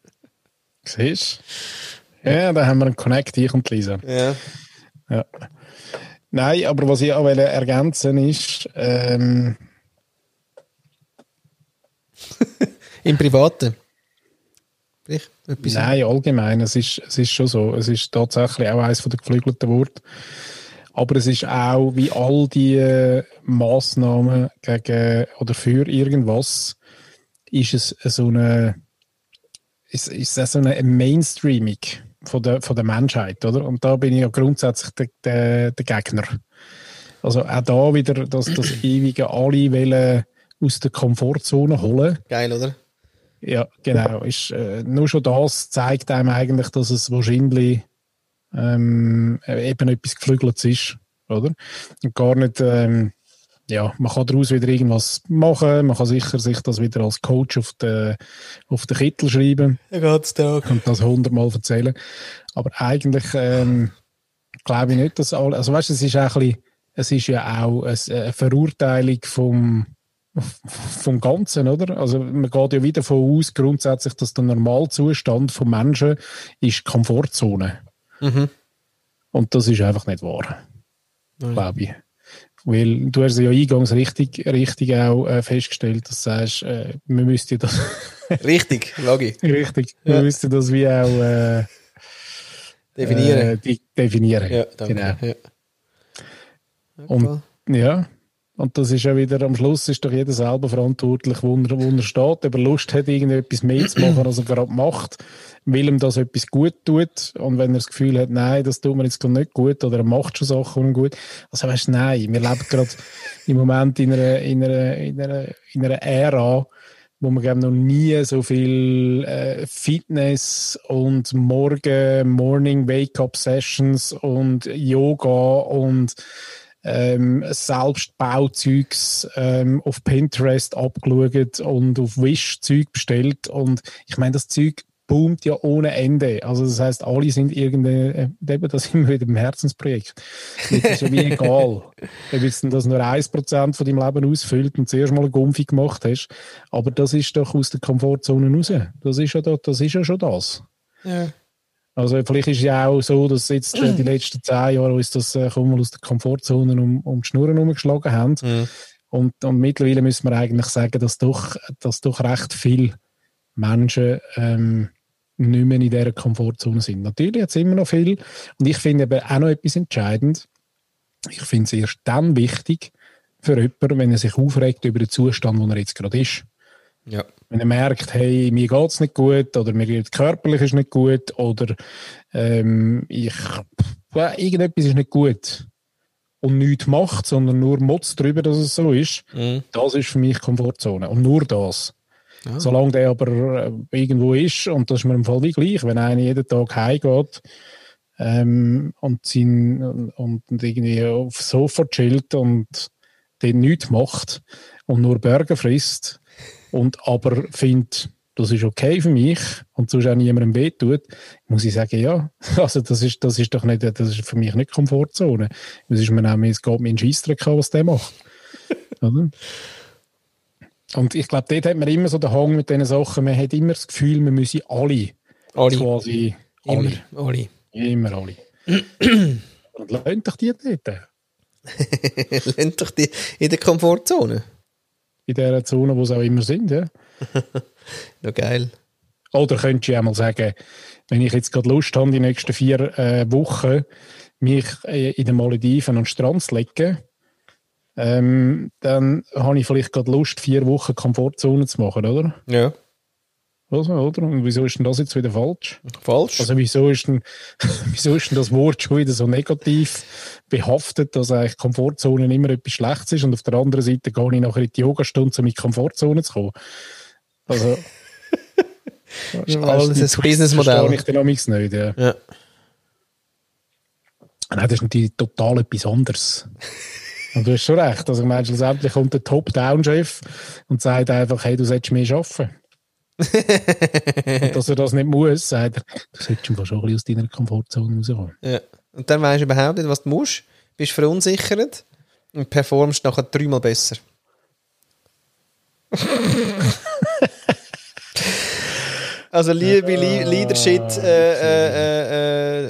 Siehst du? Ja, da haben wir einen Connect, ich und Lisa. ja. Ja. Nein, aber was ich auch ergänzen ist, ähm, Im Privaten. Vielleicht etwas. nein, allgemein, es ist, es ist schon so, es ist tatsächlich auch eines der geflügelten Worte. Aber es ist auch, wie all die äh, Massnahmen gegen oder für irgendwas, ist es so eine, ist, ist es so eine Mainstreaming von der, von der Menschheit, oder? Und da bin ich ja grundsätzlich der, der, der Gegner. Also auch da wieder das, das ewige alle wollen aus der Komfortzone holen. Geil, oder? Ja, genau. Ist, äh, nur schon das zeigt einem eigentlich, dass es wahrscheinlich ähm, eben etwas Geflügeltes ist, oder? Und gar nicht, ähm, ja, man kann daraus wieder irgendwas machen. Man kann sicher sich das wieder als Coach auf den, auf den Kittel schreiben Ja, geht's da. und das hundertmal erzählen. Aber eigentlich ähm, glaube ich nicht, dass alle, also weißt du, es ist auch ein bisschen, es ist ja auch eine Verurteilung vom, vom Ganzen, oder? Also man geht ja wieder davon aus, grundsätzlich, dass der Normalzustand von Menschen ist Komfortzone. Mhm. Und das ist einfach nicht wahr, Nein. glaube ich. Weil du hast ja eingangs richtig, richtig auch äh, festgestellt, dass du sagst, äh, wir müssten das Richtig, Logi. richtig, Ja. wir müssten das wie auch äh, Definieren. Äh, definieren. ja, danke. Genau. Ja. Und- Okay. Ja. Und das ist ja wieder, am Schluss ist doch jeder selber verantwortlich, wo er, wo er steht, ob er Lust hat, irgendetwas mehr zu machen, als er gerade macht, will ihm das etwas gut tut. Und wenn er das Gefühl hat, nein, das tut mir jetzt gerade nicht gut, oder er macht schon Sachen ungut. Also weißt du, nein, wir leben gerade im Moment in einer, in einer, in einer, in einer Ära, wo man glaube noch nie so viel äh, Fitness und Morgen, Morning Wake-up Sessions und Yoga und ähm, Selbstbauzeugs ähm, auf Pinterest abgeschaut und auf Wish Zeug bestellt und ich meine, das Zeug boomt ja ohne Ende. Also das heißt, alle sind irgendeine, äh, eben das immer wieder im Herzensprojekt. Das ist ja wie egal, ob jetzt das nur 1% von deinem Leben ausfüllt und zuerst mal eine Gumpfi gemacht hast, aber das ist doch aus der Komfortzone raus. Das ist ja, da, das, ist ja schon das. Ja. Also vielleicht ist es ja auch so, dass jetzt äh, die letzten zehn Jahre uns das äh, mal aus der Komfortzone um, um die Schnurren herumgeschlagen haben. Mhm. Und, und mittlerweile müssen wir eigentlich sagen, dass doch, dass doch recht viele Menschen ähm, nicht mehr in dieser Komfortzone sind. Natürlich hat es immer noch viel. Und ich finde aber auch noch etwas entscheidend. Ich finde es erst dann wichtig für jemanden, wenn er sich aufregt über den Zustand, wo er jetzt gerade ist. Ja. Wenn er merkt, hey, mir geht es nicht gut oder mir geht körperlich ist nicht gut oder ähm, ich, ja, irgendetwas ist nicht gut und nichts macht, sondern nur motzt darüber, dass es so ist, Mhm. das ist für mich Komfortzone. Und nur das. Ah. Solange der aber äh, irgendwo ist, und das ist mir im Fall wie gleich, wenn einer jeden Tag heimgeht ähm, und, sein, und, und irgendwie aufs Sofa chillt und den nichts macht und nur Burger frisst und aber findet, das ist okay für mich und sonst auch niemandem weh tut, muss ich sagen, ja, also das ist, das ist doch nicht, das ist für mich nicht Komfortzone. Das ist mir nämlich, es geht mir in Scheissdreck was der macht. Oder? Und ich glaube, dort hat man immer so den Hang mit diesen Sachen, man hat immer das Gefühl, man müsse alle, Alle. quasi, Immer. alle, Alle. immer alle. und lernt doch die dort, Lehnt doch die in der Komfortzone. In dieser Zone, wo sie auch immer sind, ja. Ja, geil. Oder könntest du ja mal sagen, wenn ich jetzt gerade Lust habe, die nächsten vier äh, Wochen mich äh, in den Malediven an den Strand zu legen, ähm, dann habe ich vielleicht gerade Lust, vier Wochen Komfortzone zu machen, oder? Ja. Also, oder? Und wieso ist denn das jetzt wieder falsch? Falsch. Also wieso ist denn, wieso ist denn das Wort schon wieder so negativ behaftet, dass eigentlich Komfortzone immer etwas Schlechtes ist und auf der anderen Seite gehe ich nachher in die Yogastunde, um in die Komfortzone zu kommen? Also... Ist alles ein Businessmodell. Ich dynamics nicht, ja. ja. Nein, das ist natürlich total etwas anderes. Und du hast schon recht. Also, ich meine, schlussendlich kommt der Top-Down-Chef und sagt einfach, hey, du solltest mehr arbeiten. und dass er das nicht muss, sagt er, du solltest schon ein bisschen aus deiner Komfortzone rauskommen. ja. Und dann weißt du überhaupt nicht, was du musst. Bist verunsichert und performst nachher dreimal besser. also liebe Li Leadership äh, äh, äh,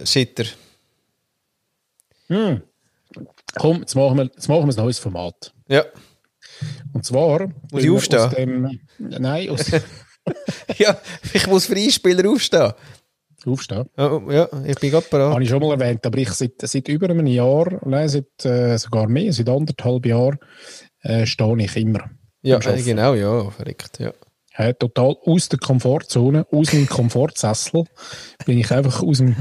äh, Shitter. Hm. Komm, jetzt machen, wir, jetzt machen wir ein neues Format. Ja. Und zwar... Muss ich aus aufstehen? Dem, nein, aus, ja, ich muss für Einspieler aufstehen. aufstehen. Ja, ja ich bin gerade Habe bereit. ich schon mal erwähnt, aber ich seit, seit über einem Jahr, nein, seit äh, sogar mehr, seit anderthalb Jahren, äh, stehe ich immer. Ja, äh, genau, ja, verrückt. Ja. Ja, total aus der Komfortzone, aus dem Komfortsessel, bin ich einfach aus dem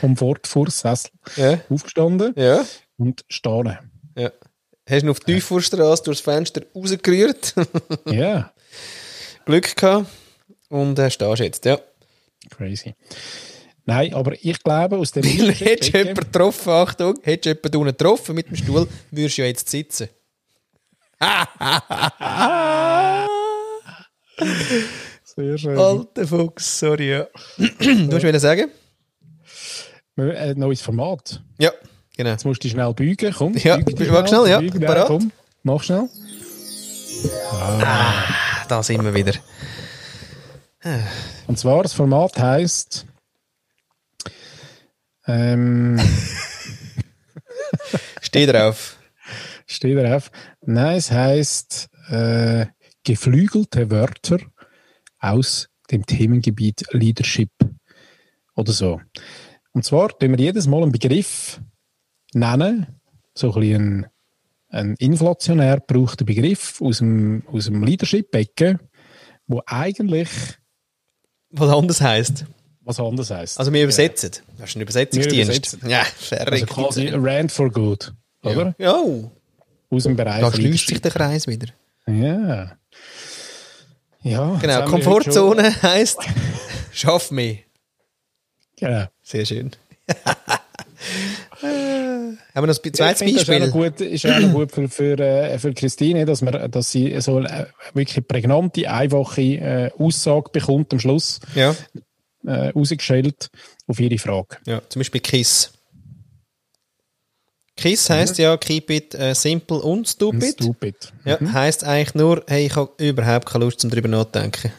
Komfortfursessel Ja, aufgestanden ja, und stehen. ja. Hast du ihn auf die Teuforstrasse durchs Fenster rausgerührt? Ja, Glück gehabt. Und äh, stehst jetzt, ja. crazy. Nein, aber ich glaube, aus dem Weil hättest du jemanden getroffen, Achtung, hättest du jemanden unten getroffen mit dem Stuhl, würdest du ja jetzt sitzen. Sehr schön. Alter Fuchs, sorry, ja. du hast wieder sagen? Ein neues Format. Ja, genau. Jetzt musst du schnell beugen. Komm, Ja, beug dich mach schnell, ja. Beugen, Parat? komm, mach schnell. Da sind wir wieder. Und zwar, das Format heisst. Ähm, Steh drauf. steht drauf. Nein, es heisst äh, geflügelte Wörter aus dem Themengebiet Leadership oder so. Und zwar tun wir jedes Mal einen Begriff nennen, so ein bisschen ein, ein inflationär gebrauchter Begriff aus dem, aus dem Leadership-Becken, wo eigentlich Was anders heisst. was anderes heisst. Also wir übersetzen. Das ist ein Übersetzungsdienst. Ja, Also verrückt. quasi Rand for Good, oder? Ja, oh, Aus dem Bereich da schließt sich der Kreis wieder. Ja. Ja. Genau, Komfortzone heisst, schaff Schon, genau. Sehr schön. Haben wir noch ein zweites finde, Das ist auch Beispiel? gut, ist auch gut für, für, äh, für Christine, dass, man, dass sie so eine wirklich prägnante, einfache äh, Aussage bekommt am Schluss, Ja, äh, rausgestellt auf ihre Frage. ja, zum Beispiel KISS. KISS heisst ja Keep it äh, simple und stupid. Stupid. Ja, heisst eigentlich nur, hey, ich habe überhaupt keine Lust, um darüber nachzudenken.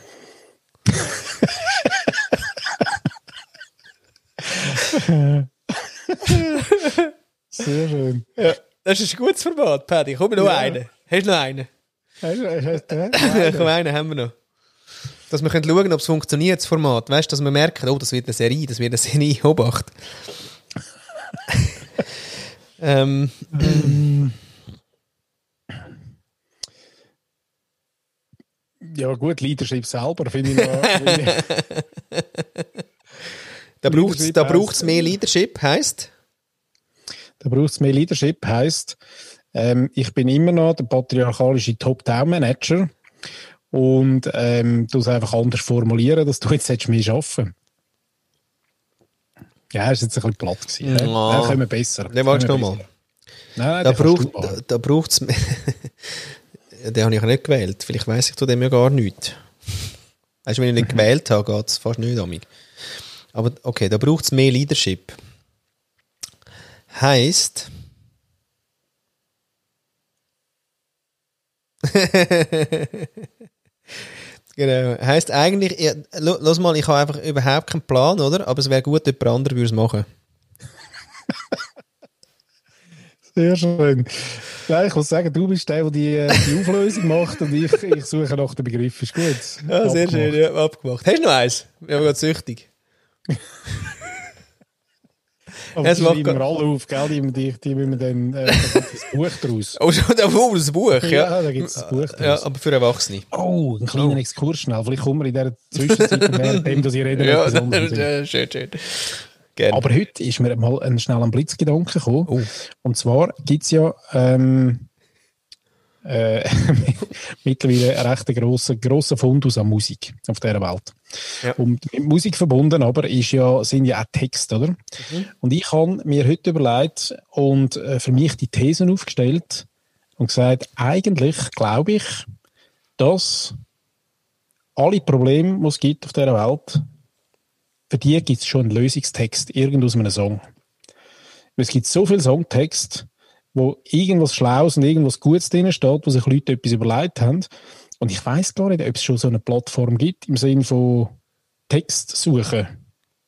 Sehr schön. Ja, das ist ein gutes Format, Paddy. Komm, noch Ja. einen. Hast du noch einen? Hast du- hast du- Komm, einen haben wir noch. Dass wir können schauen ob es funktioniert, das Format. Weißt du, dass wir merken, oh, das wird eine Serie, das wird eine Serie, Obacht. ähm, Ja gut, Leadership selber finde ich noch... da braucht es mehr Leadership, heisst? Da braucht es mehr Leadership, heisst, ähm, ich bin immer noch der patriarchalische Top-Down-Manager und ähm, du es einfach anders formulieren, dass du jetzt mehr arbeiten Ja, ist jetzt ein bisschen platt gewesen. Ja. Ja. Dann können wir besser. Den magst du Können wir noch mal. besser. Nein, Da braucht du da, da braucht's Den habe ich nicht gewählt. Vielleicht weiss ich zu dem ja gar nichts. Weißt du, wenn ich nicht gewählt habe, geht es fast nicht amig. Aber okay, da braucht es mehr Leadership. Heißt. genau. Heißt eigentlich, ja, lo- lass mal, ich habe einfach überhaupt keinen Plan, oder? Aber es wäre gut, jemand anderes würde es machen. Sehr schön. Nein, ich muss sagen, du bist der, der die, äh, die Auflösung macht und ich, ich suche nach dem Begriff. Ist gut. Ja, sehr Abgemacht. schön, ja, abgemacht. Hast du noch eins? Ich bin gerade süchtig. Aber Es die schreiben wir alle auf, gell? Die, die, die müssen wir dann, äh, Buch daraus. Oh, schon oh, das Buch, ja. Ja, da gibt es ein Buch Ja, draus. aber für Erwachsene. Oh, ein kleiner Exkurs schnell. Vielleicht kommen wir in dieser Zwischenzeit, währenddem dass ich rede, Ja, ja, schön, schön. Gerne. Aber heute ist mir mal ein, schnell ein Blitzgedanke gekommen. Oh. Und zwar gibt es ja ähm, äh, mittlerweile einen recht grossen, grossen Fundus an Musik auf dieser Welt. Ja. Und mit Musik verbunden aber ist ja, sind ja auch Texte, oder? Und ich habe mir heute überlegt und äh, für mich die Thesen aufgestellt und gesagt, eigentlich glaube ich, dass alle Probleme, die es gibt auf dieser Welt, für die gibt es schon einen Lösungstext irgendwo aus einem Song. Es gibt so viele Songtexte, wo irgendwas Schlaues und irgendwas Gutes drin steht, wo sich Leute etwas überlegt haben. Und ich weiß gar nicht, ob es schon so eine Plattform gibt im Sinne von Text suchen.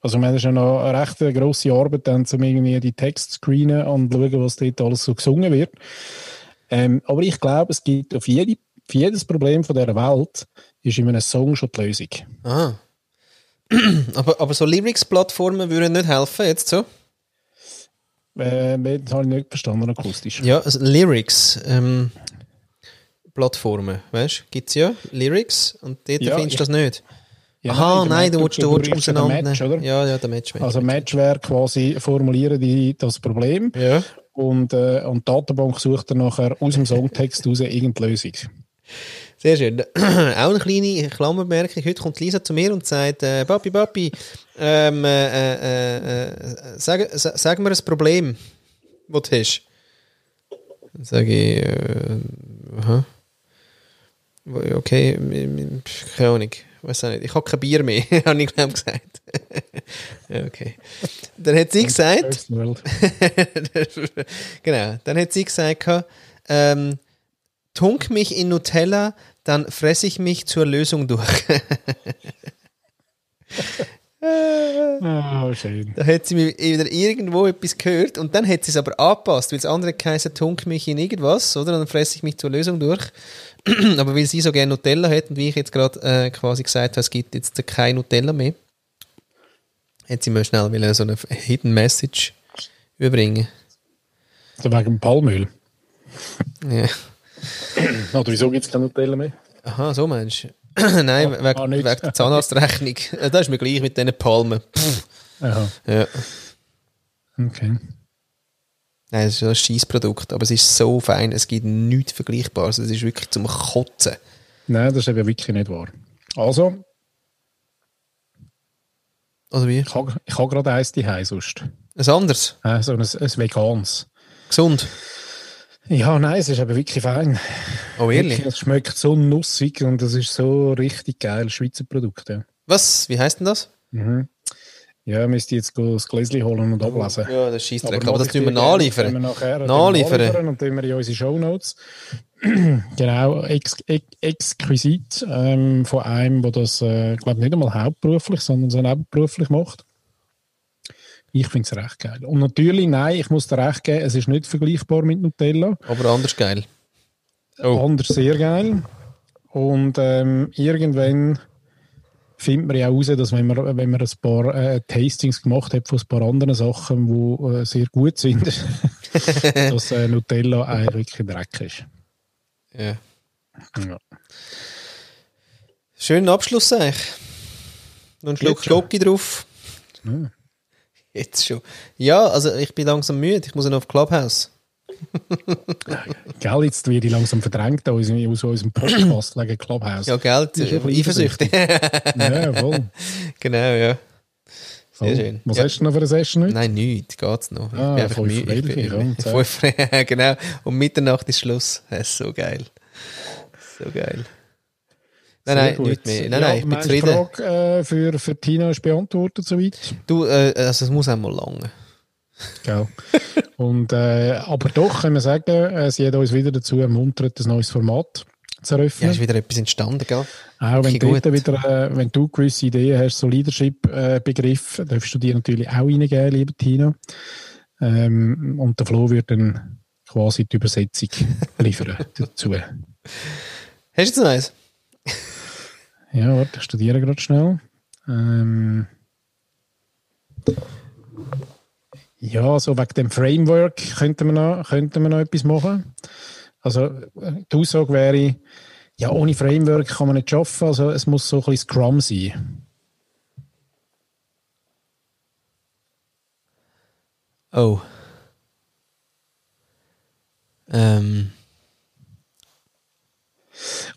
Also, wir haben schon noch eine recht grosse Arbeit, dann, um irgendwie die Texte zu screenen und schauen, was dort alles so gesungen wird. Ähm, aber ich glaube, es gibt auf jede, für jedes Problem von dieser Welt ist in einem Song schon die Lösung. Ah. aber, aber so Lyrics-Plattformen würden nicht helfen, jetzt so? Äh, das habe ich nicht verstanden, akustisch. Ja, also Lyrics. Ähm, Plattformen, weißt du? Gibt es ja Lyrics und dort Ja, findest du das nicht. Ja, Aha, nein, du willst, du willst brichst ja den auseinander. Match, oder? Ja, ja, der Match. Match Also. Match wäre quasi, formulieren die das Problem Ja. und, äh, und die Datenbank sucht dann nachher aus dem Songtext raus irgendeine Lösung. Sehr schön. Auch eine kleine Klammerbemerkung. Heute kommt Lisa zu mir und sagt, äh, Papi, Papi, ähm, äh, äh, äh, sag, sag, mir ein Problem, das du hast. Dann sage ich, äh, aha. Okay, keine Ahnung. Weiß auch nicht. Ich habe kein Bier mehr, habe ich glaube gesagt. Okay. Dann hat sie gesagt, genau, dann hat sie gesagt, ähm, tunk mich in Nutella, dann fresse ich mich zur Lösung durch. Ah, schön. da hat sie mir wieder irgendwo etwas gehört und dann hat sie es aber angepasst, weil das andere geheißen, tunk mich in irgendwas, oder? Dann fresse ich mich zur Lösung durch. aber weil sie so gerne Nutella hat und wie ich jetzt gerade äh, quasi gesagt habe, es gibt jetzt kein Nutella mehr, hat sie mir schnell so eine Hidden Message überbringen. Also wegen Palmöl. Ja. Oder wieso gibt es keine Nutella mehr? Aha, so meinst du? Nein, Ah, wegen, ah, wegen der Zahnarztrechnung. Das ist mir gleich mit diesen Palmen. Aha, Ja. okay. Nein, es ist ein Scheissprodukt, aber es ist so fein, es gibt nichts Vergleichbares. Es ist wirklich zum Kotzen. Nein, das ist eben wirklich nicht wahr. Also, Oder wie? ich habe ich hab gerade eins daheim sonst. Ein anderes. Äh, so ein, ein veganes. Gesund. Ja, nein, es ist eben wirklich fein. Oh, Wirklich, ehrlich? Es schmeckt so nussig und es ist so richtig geil. Schweizer Produkt, ja. Was? Wie heißt denn das? Mhm. Ja, müsst ihr jetzt das Gläschen holen und ablesen. Ja, das ist Scheissdreck. Aber, mag das tun wir nachliefern. tun wir nachher Nachliefern. nachliefern und tun wir in unsere Shownotes. genau, ex, ex, exquisit ähm, von einem, der das, äh, glaube nicht einmal hauptberuflich, sondern so nebenberuflich macht. Ich finde es recht geil. Und natürlich, nein, ich muss dir recht geben, es ist nicht vergleichbar mit Nutella. Aber anders geil. Oh. Anders sehr geil. Und ähm, irgendwann findet man ja auch raus, dass wenn man, wenn man ein paar äh, Tastings gemacht hat von ein paar anderen Sachen, die äh, sehr gut sind, dass äh, Nutella eigentlich wirklich Dreck ist. Ja. Ja. Schönen Abschluss eigentlich. Noch einen Schluck? Schoki drauf. Ja. Jetzt schon. Ja, also ich bin langsam müde. Ich muss noch auf Clubhouse. Gell, jetzt werde ich langsam verdrängt aus, aus unserem Podcast wegen Clubhouse. Ja, ein bisschen Eifersüchtig. Ja, voll. genau, ja. Sehr schön. Was Ja. hast du noch für eine Session heute? Nein, nichts, geht's noch. Ich Ah, bin einfach müde. Ich bin, ja, und fünf, genau. Um Mitternacht ist Schluss. Das ist so geil. So geil. Nein, nein, gut. nicht mehr. Nein, ja, nein, ich bin du, die zufrieden. Frage äh, für, für Tina ist beantwortet soweit. Du, äh, also es muss einmal lange. Gell. Und, äh, aber doch können wir sagen, äh, sie hat uns wieder dazu ermuntert, ein neues Format zu Ja, eröffnen. ist wieder etwas entstanden, gell? auch wenn, gut. wieder, äh, wenn du gewisse Ideen hast, so Leadership-Begriff, darfst du dir natürlich auch reingeben, liebe Tina. Ähm, und der Flo wird dann quasi die Übersetzung liefern dazu. Hast du jetzt eins? Ja, warte, ich studiere gerade schnell. Ähm, ja, so wegen dem Framework könnten wir noch, könnten wir noch etwas machen. Also, die Aussage wäre, ja, ohne Framework kann man nicht arbeiten, also es muss so ein bisschen Scrum sein. Oh. Ähm,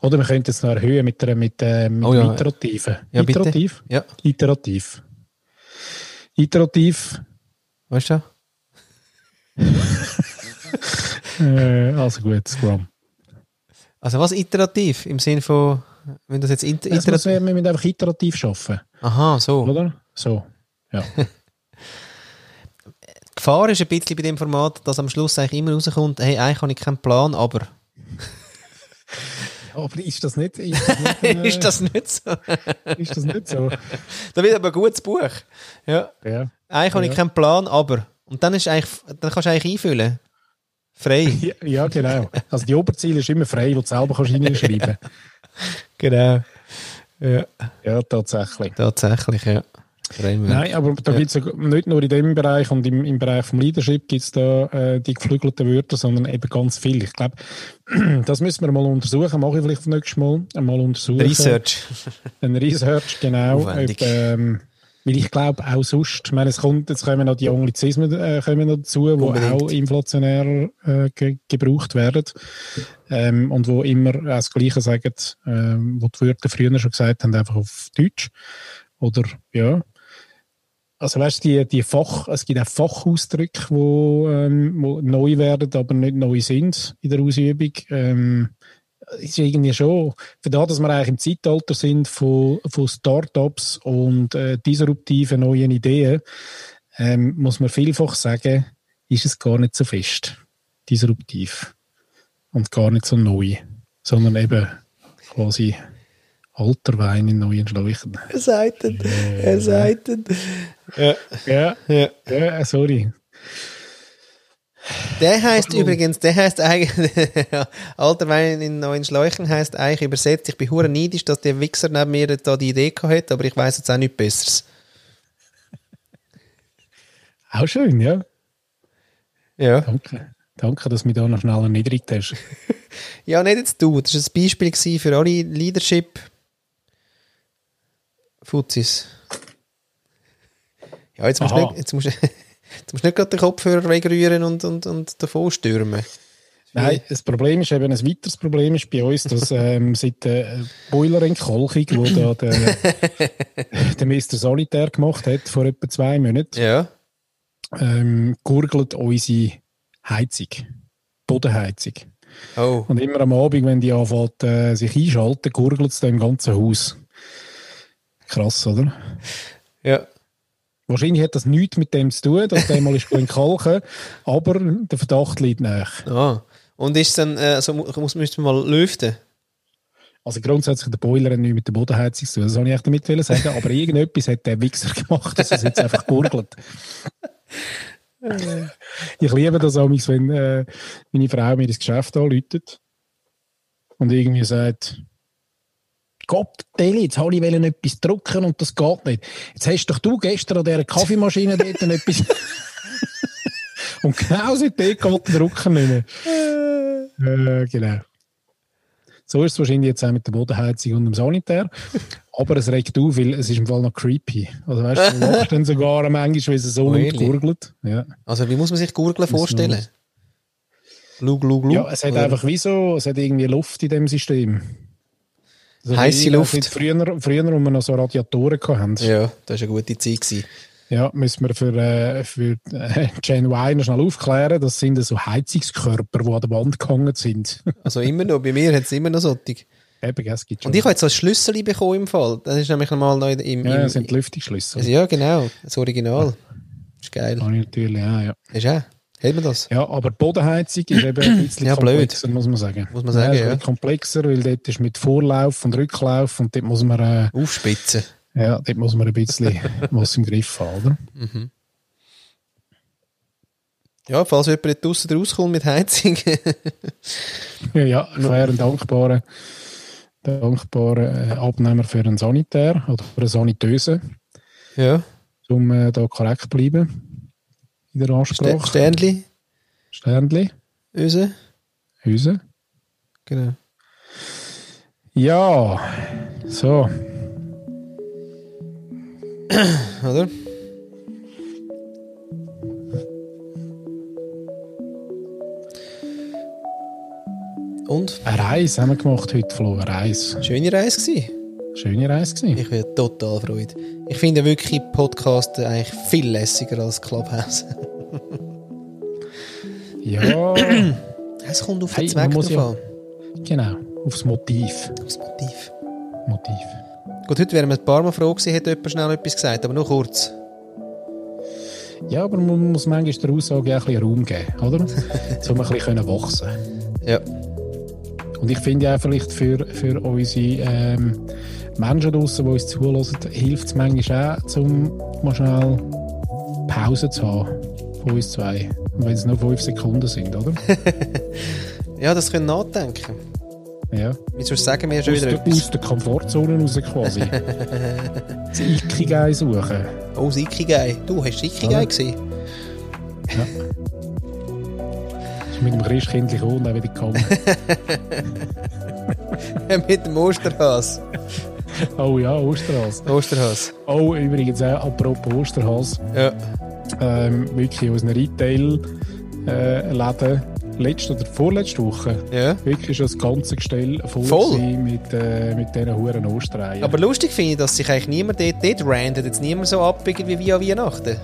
Oder wir könnten es noch erhöhen mit, der, mit, äh, mit Oh ja. Iterativen. Ja. Iterativ? ja, Iterativ. Iterativ. weißt du? Äh, also gut, Scrum. Also was iterativ? Im Sinne von, wenn das jetzt Es muss, iterativ... wir müssen einfach iterativ arbeiten, Aha, so. oder? So, ja. Die Gefahr ist ein bisschen bei dem Format, dass am Schluss eigentlich immer rauskommt, hey, eigentlich habe ich keinen Plan, aber... Aber ist das nicht, ist das nicht, äh, ist das nicht so? ist das nicht so? da wird aber ein gutes Buch. Ja. Ja. Eigentlich habe ich Ja. keinen Plan, aber... Und dann, ist eigentlich, dann kannst du eigentlich einfüllen. Frei. Ja, ja, genau. Also die Oberziele ist immer frei, wo du selber kannst reinschreiben genau. Ja. Ja, tatsächlich. Tatsächlich, ja. Framework. Nein, aber da Ja. gibt's ja nicht nur in dem Bereich und im, im Bereich vom Leadership gibt es da äh, die geflügelten Wörter, sondern eben ganz viel. Ich glaube, das müssen wir mal untersuchen, mache ich vielleicht das nächste Mal, einmal untersuchen. Research. Ein Research, genau. Ob, ähm, Weil ich glaube, auch sonst, ich meine, es kommt, jetzt kommen noch die Anglizismen äh, kommen noch dazu, die auch inflationär äh, ge gebraucht werden. Ähm, und wo immer auch das Gleiche sagen, ähm, wo die Wörter früher schon gesagt haben, einfach auf Deutsch. Oder, ja. Also weißt du, die, die Fach, es gibt auch Fachausdrücke, wo, ähm, wo neu werden, aber nicht neu sind in der Ausübung. Ähm, ist irgendwie schon, für das, dass wir eigentlich im Zeitalter sind von, von Startups und äh, disruptiven neuen Ideen, ähm, muss man vielfach sagen, ist es gar nicht so fest disruptiv und gar nicht so neu, sondern eben quasi alter Wein in neuen Schläuchen. Er sagt es. Er sagt es. Ja, Ja, ja. ja, sorry. Der heißt Hallo. übrigens, der heißt eigentlich, alter Wein in neuen Schläuchen heißt eigentlich übersetzt, ich bin hure neidisch, dass der Wichser neben mir da die Idee gehabt hat, aber ich weiß jetzt auch nichts Besseres. Auch schön, ja. Ja. Danke. Danke, dass du mich da noch schnell erniedrigt hast. Ja, nicht jetzt du. Das war ein Beispiel gewesen für alle Leadership Fuzis. Ja, jetzt musst, du nicht, jetzt, musst, jetzt musst nicht gerade den Kopfhörer wegrühren und, und, und davon stürmen. Nein, das Problem ist eben, ein weiteres Problem ist bei uns, dass ähm, seit der Boilerentkalkung, wo da der, der Mr. Solitär gemacht hat, vor etwa zwei Monaten, Ja. ähm, gurgelt unsere Heizung. Bodenheizung. Oh. Und immer am Abend, wenn die anfängt, äh, sich einschalten, gurgelt es da im ganzen Haus. Krass, oder? Ja. Wahrscheinlich hat das nichts mit dem zu tun, dass der mal ist entkalken, aber der Verdacht liegt nach. Ah. Und ist dann, äh, so mu- muss, müsste man mal lüften. Also grundsätzlich der Boiler hat nichts mit der Bodenheizung zu tun, das wollte ich echt damit sagen, aber irgendetwas hat der Wichser gemacht, dass es jetzt einfach gurgelt. ich liebe das auch, wenn äh, meine Frau mir das Geschäft anläutet und irgendwie sagt, Gott, Deli, jetzt habe ich etwas drucken und das geht nicht. Jetzt hast doch du gestern an dieser Kaffeemaschine dort etwas... und genau seitdem geht der Drucker nicht mehr. Äh, genau. So ist es wahrscheinlich jetzt auch mit der Bodenheizung und dem Sanitär. Aber es regt auf, weil es ist im Fall noch creepy. Also weißt du, du lachst dann sogar manchmal, weil es so laut Really? gurgelt. Ja. Also, wie muss man sich Gurgeln vorstellen? Lug, lug, lug. ja, es hat Oder- einfach wie so, es hat irgendwie Luft in dem System. Also wie- Luft. Früher, früher, wo wir noch so Radiatoren hatten, ja. Ja, das war eine gute Zeit. Gewesen. müssen wir für, äh, für äh, Gen Y noch schnell aufklären. Das sind so Heizungskörper, die an der Wand gehangen sind. Also immer noch, bei mir hat es immer noch solche. Eben, es gibt schon. Und ich habe jetzt so ein Schlüssel bekommen im Fall. Das ist nämlich nochmal noch im... im, ja, das sind Lüftungsschlüssel. also, ja, genau. Das Original. ist geil. Habe ich natürlich, ja, ja. Du auch? Hat man das? Ja, aber die Bodenheizung ist eben ein bisschen Ja, blöd. komplexer, muss man sagen. Muss man sagen, ist ein ja. komplexer, weil dort ist mit Vorlauf und Rücklauf und dort muss man, äh, Aufspitzen. ja, dort muss man ein bisschen was im Griff haben, oder? Ja, falls jemand dort draussen rauskommt mit Heizung. Ja, ja ich wäre ein dankbarer, dankbarer äh, Abnehmer für einen Sanitär oder für eine Sanitöse, ja. um äh, da korrekt zu bleiben in der Ansprache. Sternli. Sternli, Öse. Hüse. Genau. Ja, so. Oder? Und? Eine Reise haben wir gemacht heute, Flo, eine Reise. Schöne Reise gewesen. Schöne Reise gewesen. Ich bin total Freude. Ich finde wirklich Podcasts eigentlich viel lässiger als Clubhouse. Ja, Es kommt auf den Hey, Zweck man drauf ja- an. genau, aufs Motiv. Das Motiv. Motiv. Gut, heute wären wir ein paar Mal froh gewesen, hätte jemand schnell etwas gesagt, aber nur kurz. Ja, aber man muss manchmal der Aussage auch ein bisschen Raum geben, oder? um ein bisschen wachsen Ja. Und ich finde ja auch vielleicht für, für unsere ähm, Menschen draussen, die uns zulassen, hilft es manchmal auch, um mal schnell Pause zu haben von uns zwei. Und wenn es nur fünf Sekunden sind, oder? Ja, das können nachdenken. Ja. Wie soll ich sagen, wir schon Aus wieder der, etwas. aus der Komfortzone raus quasi. das Ikigai suchen. Oh, das Ikigai. Du, hast du Ikigai Ja. gesehen? ist mit dem Christkindlich und auch wieder gekommen. Mit dem Osterhas. Oh ja, Osterhase. Osterhase. Oh, übrigens auch apropos Osterhase. Ja. Ähm, wirklich in unseren Retail-Läden letzte oder vorletzte Woche ja. wirklich schon das ganze Gestell voll, Voll? mit, äh, mit diesen huren Ostereien. Aber lustig finde ich, dass sich eigentlich niemand dort, dort randet, jetzt niemand so ab irgendwie wie an Weihnachten.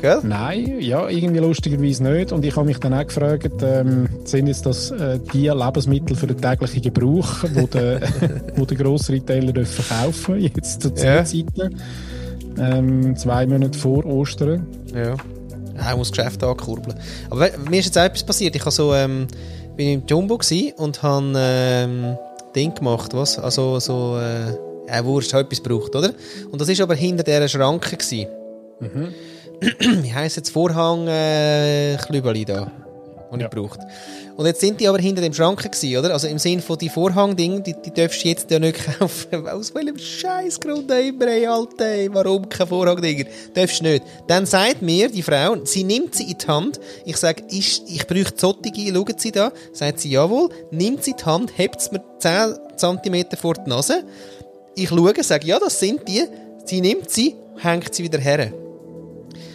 Gell? Nein, ja, irgendwie lustigerweise nicht. Und ich habe mich dann auch gefragt, ähm, sind jetzt das äh, die Lebensmittel für den täglichen Gebrauch, wo der, wo der Grossretailer dürfen kaufen jetzt zu Ja. Zeiten, ähm, zwei Monate vor Ostern. Ja. Ich muss das Geschäft ankurbeln. Aber mir ist jetzt auch etwas passiert. Ich war so, ähm, bin im Jumbo und habe ähm, Ding gemacht, was? Also so, äh, ja, Wurst, hat etwas gebraucht, oder? Und das ist aber hinter dieser Schranke gsi. Wie heisst jetzt Vorhang äh, Klübeli da, die Ja. ich gebraucht. Und jetzt sind die aber hinter dem Schrank gsi, oder? Also im Sinn von die Vorhangding, die, die darfst du jetzt ja nicht kaufen. Aus welchem Scheißgrund immer, ey, Alter, ey, warum kein Vorhangdinger? Darfst du nicht. Dann sagt mir die Frau, sie nimmt sie in die Hand. Ich sage, ich, ich bräuchte zottige, schauen Sie da. Sagt sie, jawohl. Nimmt sie in die Hand, hebt es mir 10 cm vor die Nase. Ich schaue, sage, ja, das sind die. Sie nimmt sie, hängt sie wieder her.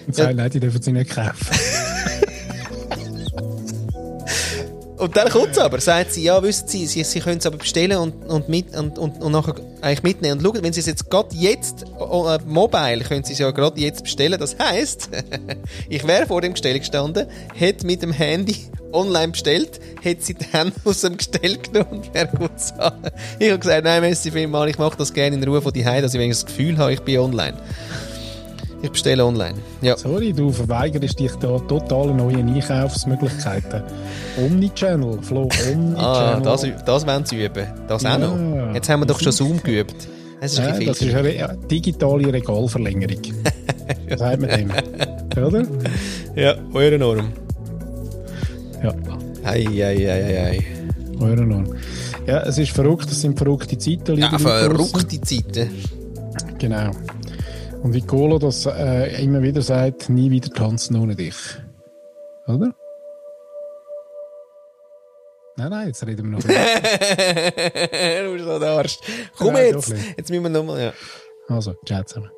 Und Ja. nein, die dürfen sie nicht kaufen. Und dann kommt es aber, sagt sie, ja, wissen Sie, Sie, sie können es aber bestellen und, und, mit, und, und, und nachher eigentlich mitnehmen. Und schauen, wenn Sie es jetzt gerade jetzt, oh, äh, mobile, können Sie es ja gerade jetzt bestellen. Das heisst, ich wäre vor dem Gestell gestanden, hätte mit dem Handy online bestellt, hätte sie dann aus dem Gestell genommen und wäre gut zahlen. Ich habe gesagt, nein, merci vielmals, ich mache das gerne in Ruhe von die dass ich wenigstens das Gefühl habe, ich bin online. Ich bestelle online. Ja. Sorry, du verweigerst dich da total neue Einkaufsmöglichkeiten. Omnichannel, Flo, Omnichannel. Ah, das, das wollen sie üben. Das auch Ja, noch. Jetzt haben wir doch schon das Zoom geübt. Das ist Ja, das ist eine re- digitale Regalverlängerung. Was sagt man dem? Oder? Ja, eure Norm. Ja, Ei, ei, ei, ei, ei. eure Norm. Ja, es ist verrückt, es sind verrückte Zeiten. Ja, verrückte Zeiten. Genau. Und wie Colo das äh, immer wieder sagt, nie wieder tanzen ohne dich. Oder? Nein, nein, jetzt reden wir noch. du bist so der Arsch. Komm Nein, jetzt. Jetzt müssen wir nochmal, ja. also, ciao zusammen.